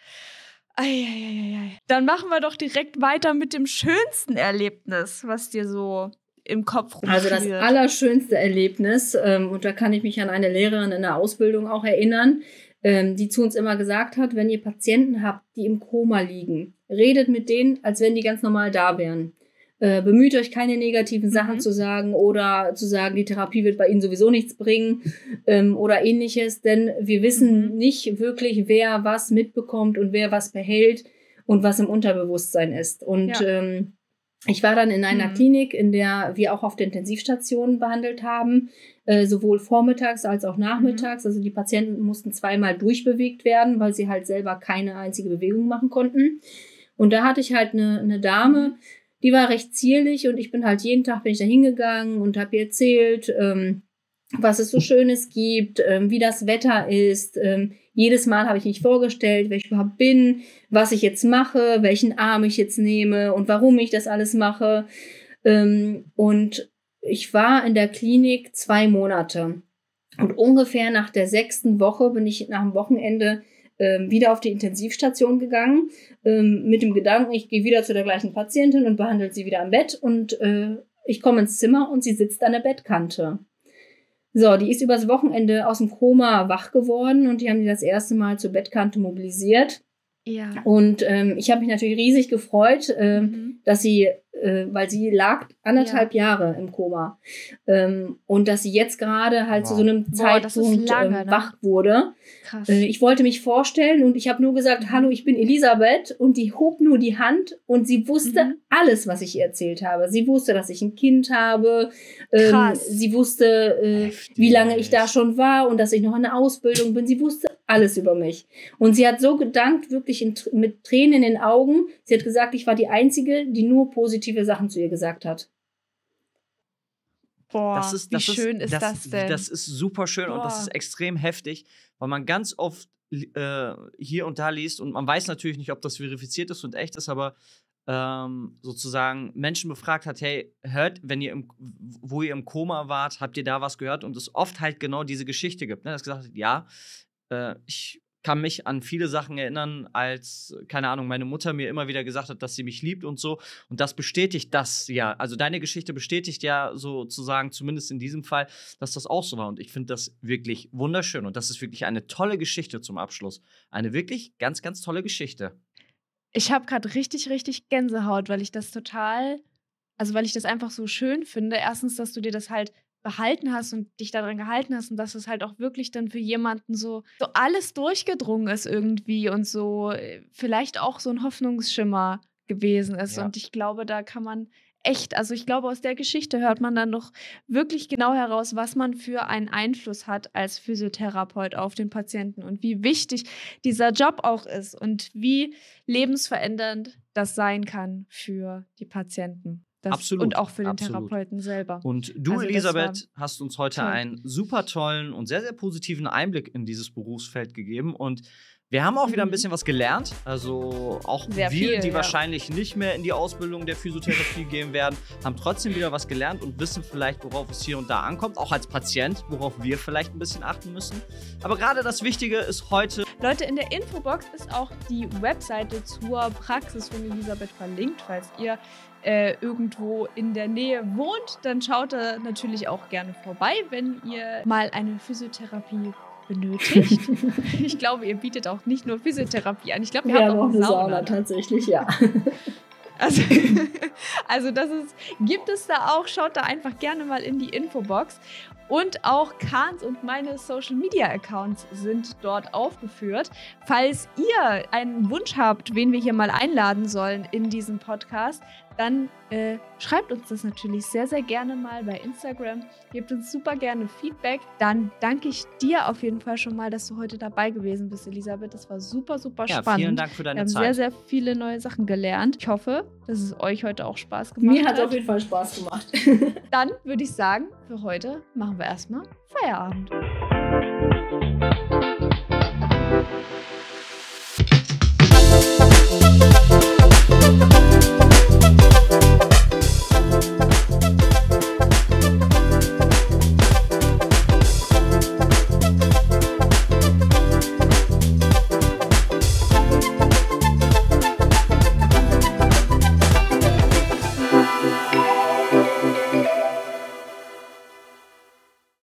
Eieieiei. Dann machen wir doch direkt weiter mit dem schönsten Erlebnis, was dir so im Kopf rumführt. Also das allerschönste Erlebnis, ähm, und da kann ich mich an eine Lehrerin in der Ausbildung auch erinnern, ähm, die zu uns immer gesagt hat, wenn ihr Patienten habt, die im Koma liegen, redet mit denen, als wenn die ganz normal da wären. Äh, bemüht euch keine negativen Sachen mhm. zu sagen oder zu sagen, die Therapie wird bei Ihnen sowieso nichts bringen ähm, oder ähnliches, denn wir wissen mhm. nicht wirklich, wer was mitbekommt und wer was behält und was im Unterbewusstsein ist. Und ja. ähm, ich war dann in einer mhm. Klinik, in der wir auch auf der Intensivstation behandelt haben, äh, sowohl vormittags als auch nachmittags. Mhm. Also die Patienten mussten zweimal durchbewegt werden, weil sie halt selber keine einzige Bewegung machen konnten. Und da hatte ich halt eine, eine Dame, die war recht zierlich und ich bin halt jeden Tag bin ich da hingegangen und habe ihr erzählt, ähm, was es so Schönes gibt, ähm, wie das Wetter ist. Ähm, jedes Mal habe ich mich vorgestellt, wer ich überhaupt bin, was ich jetzt mache, welchen Arm ich jetzt nehme und warum ich das alles mache. Ähm, und ich war in der Klinik zwei Monate. Und ungefähr nach der sechsten Woche bin ich nach dem Wochenende ähm, wieder auf die Intensivstation gegangen, ähm, mit dem Gedanken, ich gehe wieder zu der gleichen Patientin und behandle sie wieder am Bett und äh, ich komme ins Zimmer und sie sitzt an der Bettkante. So, die ist übers Wochenende aus dem Koma wach geworden und die haben sie das erste Mal zur Bettkante mobilisiert. Ja. Und ähm, ich habe mich natürlich riesig gefreut, äh, mhm. dass sie äh, weil sie lag anderthalb ja. Jahre im Koma. Ähm, und dass sie jetzt gerade halt wow. zu so einem Boah, Zeitpunkt lange, ähm, wach wurde. Krass. Äh, ich wollte mich vorstellen und ich habe nur gesagt, mhm. hallo, ich bin Elisabeth und die hob nur die Hand und sie wusste mhm. alles, was ich ihr erzählt habe. Sie wusste, dass ich ein Kind habe. Ähm, sie wusste, äh, wie lange ich da schon war und dass ich noch in der Ausbildung bin. Sie wusste alles über mich. Und sie hat so gedankt, wirklich in, mit Tränen in den Augen. Sie hat gesagt, ich war die Einzige, die nur positive Sachen zu ihr gesagt hat. Boah, das ist, das wie schön ist, das, das, denn? Das ist super schön Boah. und das ist extrem heftig, weil man ganz oft äh, hier und da liest und man weiß natürlich nicht, ob das verifiziert ist und echt ist, aber ähm, sozusagen Menschen befragt hat, hey, hört, wenn ihr im, wo ihr im Koma wart, habt ihr da was gehört? Und es oft halt genau diese Geschichte gibt. Ne? Das gesagt hat, ja, äh, ich kann mich an viele Sachen erinnern, als, keine Ahnung, meine Mutter mir immer wieder gesagt hat, dass sie mich liebt und so. Und das bestätigt das ja. Also deine Geschichte bestätigt ja sozusagen, zumindest in diesem Fall, dass das auch so war. Und ich finde das wirklich wunderschön. Und das ist wirklich eine tolle Geschichte zum Abschluss. Eine wirklich ganz, ganz tolle Geschichte. Ich habe gerade richtig, richtig Gänsehaut, weil ich das total, also weil ich das einfach so schön finde. Erstens, dass du dir das halt behalten hast und dich daran gehalten hast und dass es halt auch wirklich dann für jemanden so, so alles durchgedrungen ist irgendwie und so äh, vielleicht auch so ein Hoffnungsschimmer gewesen ist. Ja. Und ich glaube, da kann man echt, also ich glaube, aus der Geschichte hört man dann noch wirklich genau heraus, was man für einen Einfluss hat als Physiotherapeut auf den Patienten und wie wichtig dieser Job auch ist und wie lebensverändernd das sein kann für die Patienten. Das, absolut. Und auch für den absolut. Therapeuten selber. Und du, also Elisabeth, hast uns heute toll. einen super tollen und sehr, sehr positiven Einblick in dieses Berufsfeld gegeben. Und wir haben auch wieder ein mhm. bisschen was gelernt. Also auch Sehr wir, viel, die ja. wahrscheinlich nicht mehr in die Ausbildung der Physiotherapie gehen werden, haben trotzdem wieder was gelernt und wissen vielleicht, worauf es hier und da ankommt. Auch als Patient, worauf wir vielleicht ein bisschen achten müssen. Aber gerade das Wichtige ist heute. Leute, in der Infobox ist auch die Webseite zur Praxis von Elisabeth verlinkt. Falls ihr äh, irgendwo in der Nähe wohnt, dann schaut da natürlich auch gerne vorbei, wenn ihr mal eine Physiotherapie benötigt. [laughs] ich glaube, ihr bietet auch nicht nur Physiotherapie an. Ich glaube, wir ja, haben auch eine Sauna. Sauna tatsächlich, ja. Also, [laughs] also das ist, gibt es da auch, schaut da einfach gerne mal in die Infobox. Und auch Kahns und meine Social Media Accounts sind dort aufgeführt. Falls ihr einen Wunsch habt, wen wir hier mal einladen sollen in diesem Podcast, dann äh, schreibt uns das natürlich sehr, sehr gerne mal bei Instagram. Gebt uns super gerne Feedback. Dann danke ich dir auf jeden Fall schon mal, dass du heute dabei gewesen bist, Elisabeth. Das war super, super ja, spannend. Vielen Dank für deine Zeit. Wir haben Zeit. sehr, sehr viele neue Sachen gelernt. Ich hoffe, dass es euch heute auch Spaß gemacht Mir hat. Mir hat es auf jeden Fall Spaß gemacht. [laughs] [laughs] dann würde ich sagen, für heute machen wir erstmal Feierabend.